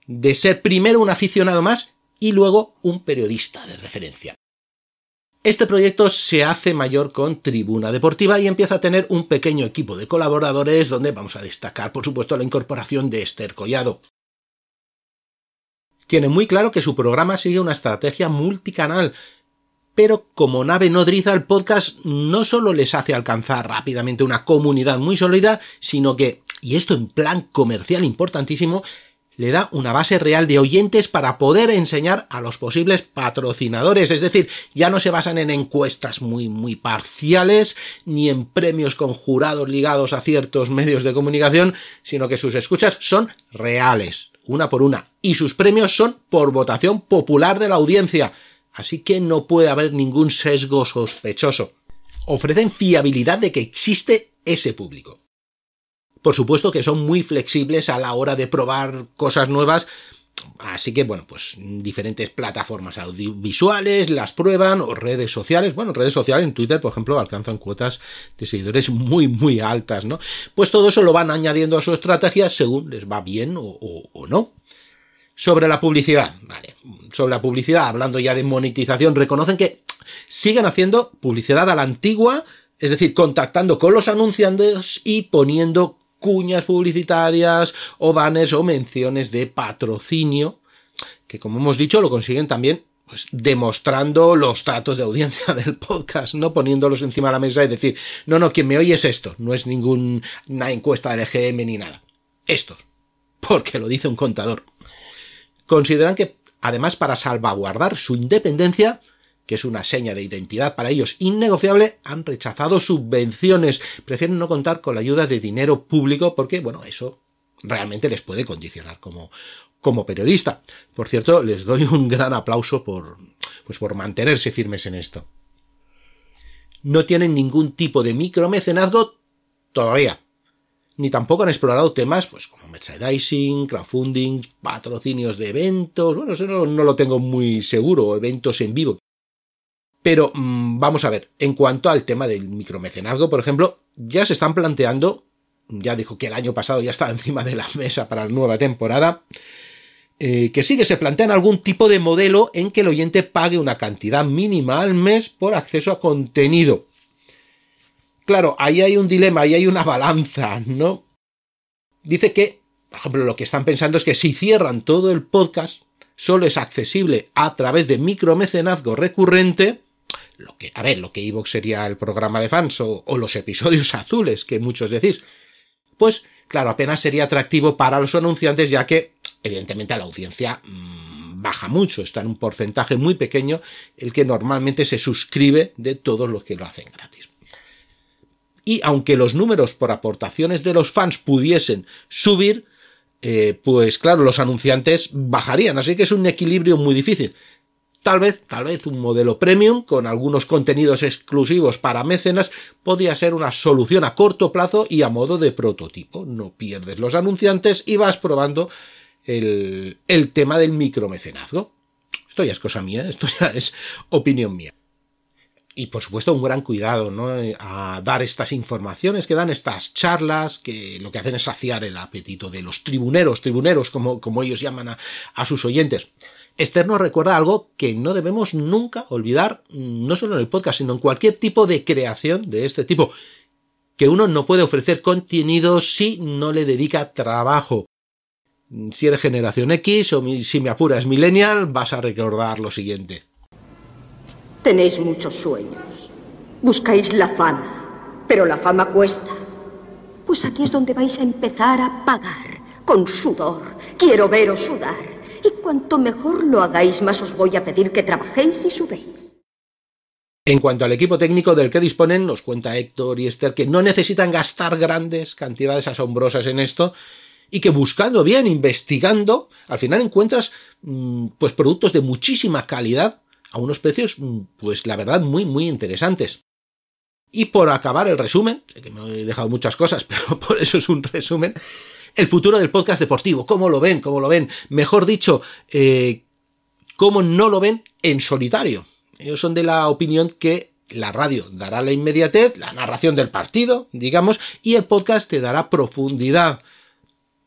de ser primero un aficionado más y luego un periodista de referencia. Este proyecto se hace mayor con Tribuna Deportiva y empieza a tener un pequeño equipo de colaboradores donde vamos a destacar, por supuesto, la incorporación de Esther Collado. Tiene muy claro que su programa sigue una estrategia multicanal, pero como nave nodriza el podcast no solo les hace alcanzar rápidamente una comunidad muy sólida, sino que, y esto en plan comercial importantísimo, le da una base real de oyentes para poder enseñar a los posibles patrocinadores. Es decir, ya no se basan en encuestas muy, muy parciales, ni en premios con jurados ligados a ciertos medios de comunicación, sino que sus escuchas son reales, una por una, y sus premios son por votación popular de la audiencia. Así que no puede haber ningún sesgo sospechoso. Ofrecen fiabilidad de que existe ese público. Por supuesto que son muy flexibles a la hora de probar cosas nuevas. Así que, bueno, pues diferentes plataformas audiovisuales las prueban o redes sociales. Bueno, redes sociales en Twitter, por ejemplo, alcanzan cuotas de seguidores muy, muy altas, ¿no? Pues todo eso lo van añadiendo a su estrategia según les va bien o, no. Sobre la publicidad, vale. Sobre la publicidad, hablando ya de monetización, reconocen que siguen haciendo publicidad a la antigua, es decir, contactando con los anunciantes y poniendo cuñas publicitarias o banners o menciones de patrocinio, que como hemos dicho lo consiguen también pues, demostrando los datos de audiencia del podcast, no poniéndolos encima de la mesa y decir, no, no, quien me oye es esto, no es ninguna encuesta del EGM ni nada. Estos, porque lo dice un contador. Consideran que, además, para salvaguardar su independencia, que es una seña de identidad para ellos innegociable, han rechazado subvenciones. Prefieren no contar con la ayuda de dinero público porque, bueno, eso realmente les puede condicionar como, como periodista. Por cierto, les doy un gran aplauso por, pues por mantenerse firmes en esto. No tienen ningún tipo de micromecenazgo todavía. Ni tampoco han explorado temas pues como merchandising, crowdfunding, patrocinios de eventos. Bueno, eso no, no lo tengo muy seguro, eventos en vivo. Pero mmm, vamos a ver, en cuanto al tema del micromecenazgo, por ejemplo, ya se están planteando, ya dijo que el año pasado ya estaba encima de la mesa para la nueva temporada, eh, que sí que se plantean algún tipo de modelo en que el oyente pague una cantidad mínima al mes por acceso a contenido. Claro, ahí hay un dilema, ahí hay una balanza, ¿no? Dice que, por ejemplo, lo que están pensando es que si cierran todo el podcast, solo es accesible a través de micromecenazgo recurrente, lo que, a ver, lo que Evox sería el programa de fans o, los episodios azules que muchos decís, pues claro, apenas sería atractivo para los anunciantes ya que evidentemente a la audiencia mmm, baja mucho, está en un porcentaje muy pequeño el que normalmente se suscribe de todos los que lo hacen gratis. Y aunque los números por aportaciones de los fans pudiesen subir, eh, pues claro, los anunciantes bajarían, así que es un equilibrio muy difícil. Tal vez, tal vez un modelo premium con algunos contenidos exclusivos para mecenas podría ser una solución a corto plazo y a modo de prototipo. No pierdes los anunciantes y vas probando el, el tema del micromecenazgo. Esto ya es cosa mía, esto ya es opinión mía y por supuesto un gran cuidado ¿no? a dar estas informaciones que dan estas charlas que lo que hacen es saciar el apetito de los tribuneros, tribuneros como, como ellos llaman a, a sus oyentes. Esther nos recuerda algo que no debemos nunca olvidar, no solo en el podcast, sino en cualquier tipo de creación de este tipo, que uno no puede ofrecer contenido si no le dedica trabajo. Si eres generación X o si me apuras millennial, vas a recordar lo siguiente. Tenéis muchos sueños. Buscáis la fama, pero la fama cuesta. Pues aquí es donde vais a empezar a pagar, con sudor. Quiero veros sudar. Y cuanto mejor lo hagáis, más os voy a pedir que trabajéis y sudéis. En cuanto al equipo técnico del que disponen, nos cuenta Héctor y Esther que no necesitan gastar grandes cantidades asombrosas en esto y que buscando bien, investigando, al final encuentras mm, pues productos de muchísima calidad a unos precios, mm, pues la verdad, muy, muy interesantes. Y por acabar el resumen, sé que me he dejado muchas cosas, pero por eso es un resumen, el futuro del podcast deportivo, ¿cómo lo ven? ¿Cómo lo ven? Mejor dicho, eh, ¿cómo no lo ven en solitario? Ellos son de la opinión que la radio dará la inmediatez, la narración del partido, digamos, y el podcast te dará profundidad.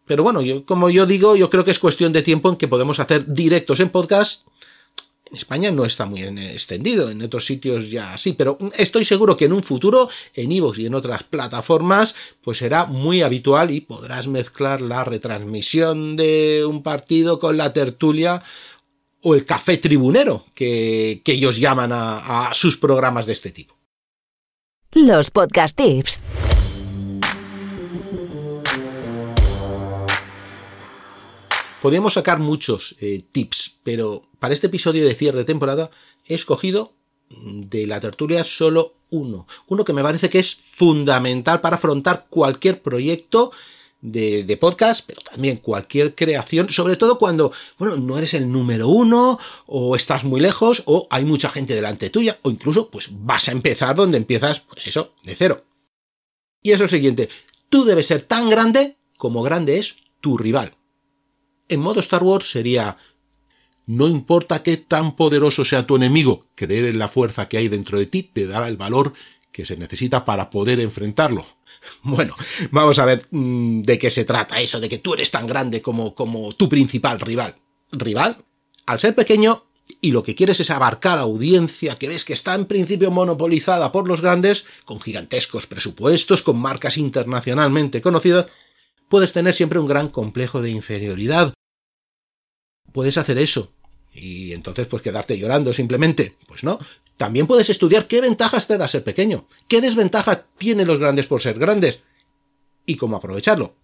Pero bueno, como yo digo, yo creo que es cuestión de tiempo en que podemos hacer directos en podcast en España no está muy extendido, en otros sitios ya sí, pero estoy seguro que en un futuro, en Evox y en otras plataformas, pues será muy habitual y podrás mezclar la retransmisión de un partido con la tertulia o el café tribunero que, que ellos llaman a, a sus programas de este tipo. Los podcast tips. Podríamos sacar muchos eh, tips, pero para este episodio de cierre de temporada he escogido de la tertulia solo uno. Uno que me parece que es fundamental para afrontar cualquier proyecto de, de, podcast, pero también cualquier creación, sobre todo cuando, bueno, no eres el número uno, o estás muy lejos, o hay mucha gente delante tuya, o incluso, pues vas a empezar donde empiezas, pues eso, de cero. Y es lo siguiente, tú debes ser tan grande como grande es tu rival. En modo Star Wars sería no importa qué tan poderoso sea tu enemigo, creer en la fuerza que hay dentro de ti te dará el valor que se necesita para poder enfrentarlo. Bueno, vamos a ver mmm, de qué se trata eso, de que tú eres tan grande como tu principal rival. ¿Rival? Al ser pequeño y lo que quieres es abarcar audiencia que ves que está en principio monopolizada por los grandes, con gigantescos presupuestos, con marcas internacionalmente conocidas, puedes tener siempre un gran complejo de inferioridad, puedes hacer eso. Y entonces, pues quedarte llorando simplemente. Pues no. También puedes estudiar qué ventajas te da ser pequeño, qué desventaja tienen los grandes por ser grandes y cómo aprovecharlo.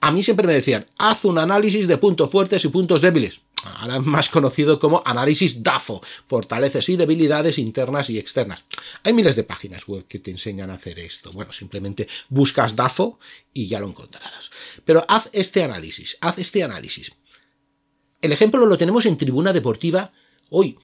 A mí siempre me decían, haz un análisis de puntos fuertes y puntos débiles. Ahora más conocido como análisis DAFO, fortalezas y debilidades internas y externas. Hay miles de páginas web que te enseñan a hacer esto. Bueno, simplemente buscas DAFO y ya lo encontrarás. Pero haz este análisis, haz este análisis. El ejemplo lo tenemos en Tribuna Deportiva hoy.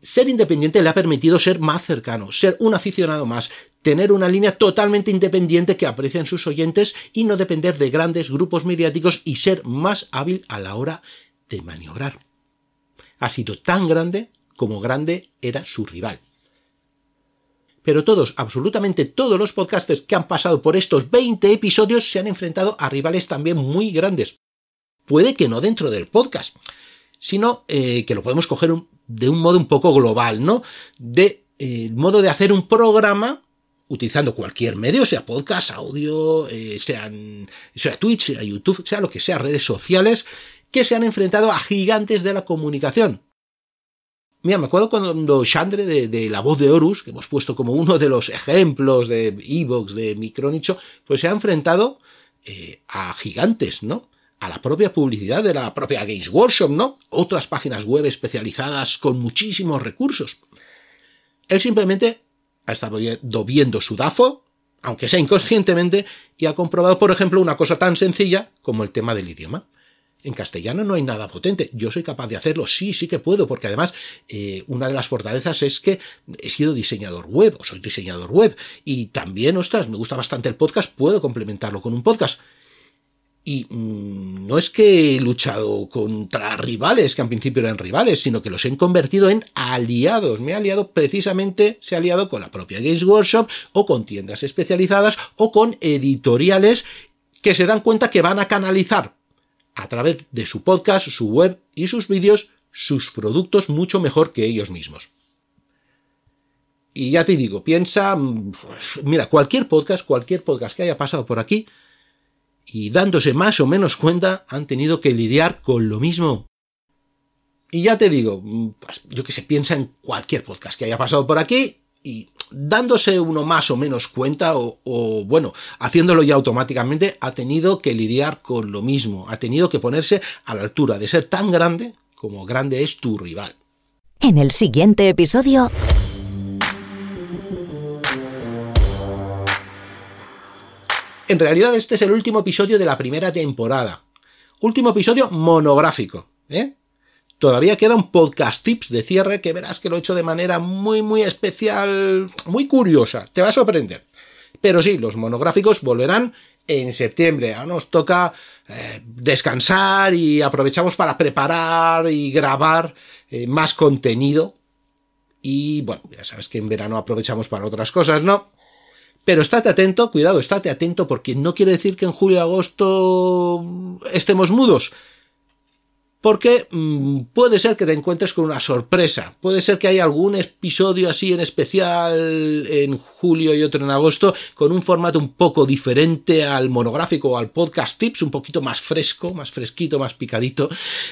Ser independiente le ha permitido ser más cercano, ser un aficionado más, tener una línea totalmente independiente que aprecian sus oyentes y no depender de grandes grupos mediáticos y ser más hábil a la hora de maniobrar. Ha sido tan grande como grande era su rival. Pero todos, absolutamente todos los podcasters que han pasado por estos 20 episodios se han enfrentado a rivales también muy grandes. Puede que no dentro del podcast, sino eh, que lo podemos coger de un modo un poco global, ¿no? De eh, modo de hacer un programa utilizando cualquier medio, sea podcast, audio, eh, sean, sea Twitch, sea YouTube, sea lo que sea, redes sociales, que se han enfrentado a gigantes de la comunicación. Mira, me acuerdo cuando Chandre de, de, La Voz de Horus, que hemos puesto como uno de los ejemplos de Evox, de Micronicho, pues se ha enfrentado a gigantes, ¿no? A la propia publicidad de la propia Games Workshop, ¿no? Otras páginas web especializadas con muchísimos recursos. Él simplemente ha estado viendo su DAFO, aunque sea inconscientemente, y ha comprobado, por ejemplo, una cosa tan sencilla como el tema del idioma. En castellano no hay nada potente. Yo soy capaz de hacerlo, sí, sí que puedo, porque además eh, una de las fortalezas es que he sido diseñador web, o soy diseñador web, y también, ostras, me gusta bastante el podcast, puedo complementarlo con un podcast. Y mm, no es que he luchado contra rivales, que al principio eran rivales, sino que los he convertido en aliados. Me he aliado precisamente, se ha aliado con la propia Games Workshop o con tiendas especializadas o con editoriales que se dan cuenta que van a canalizar a través de su podcast, su web y sus vídeos sus productos mucho mejor que ellos mismos. Y ya te digo, piensa, mm, mira, cualquier podcast, cualquier podcast que haya pasado por aquí, y dándose más o menos cuenta han tenido que lidiar con lo mismo. Y ya te digo, mm, pues, yo que sé, piensa en cualquier podcast que haya pasado por aquí y dándose uno más o menos cuenta o, o, bueno, haciéndolo ya automáticamente, ha tenido que lidiar con lo mismo, ha tenido que ponerse a la altura de ser tan grande como grande es tu rival. En el siguiente episodio... En realidad este es el último episodio de la primera temporada. Último episodio monográfico, ¿eh? Todavía queda un podcast tips de cierre que verás que lo he hecho de manera muy, muy especial, muy curiosa. Te va a sorprender. Pero sí, los monográficos volverán en septiembre. Ahora nos toca eh, descansar y aprovechamos para preparar y grabar eh, más contenido. Y bueno, ya sabes que en verano aprovechamos para otras cosas, ¿no? Pero estate atento, cuidado, estate atento porque no quiere decir que en julio agosto estemos mudos. Porque mmm, puede ser que te encuentres con una sorpresa. Puede ser que haya algún episodio así en especial en julio y otro en agosto con un formato un poco diferente al monográfico o al podcast tips, un poquito más fresco, más fresquito, más picadito.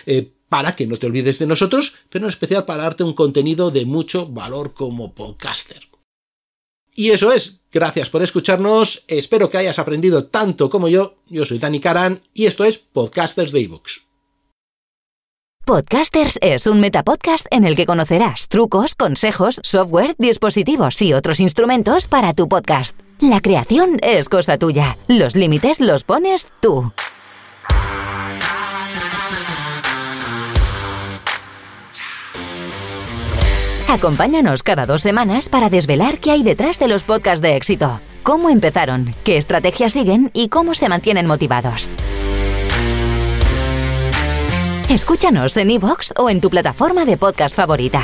Eh, para que no te olvides de nosotros, pero en especial para darte un contenido de mucho valor como podcaster. Y eso es, gracias por escucharnos, espero que hayas aprendido tanto como yo, yo soy Dani Karan y esto es Podcasters de iVoox. Podcasters es un metapodcast en el que conocerás trucos, consejos, software, dispositivos y otros instrumentos para tu podcast. La creación es cosa tuya, los límites los pones tú. Acompáñanos cada dos semanas para desvelar qué hay detrás de los podcasts de éxito, cómo empezaron, qué estrategias siguen y cómo se mantienen motivados. Escúchanos en iVoox o en tu plataforma de podcast favorita.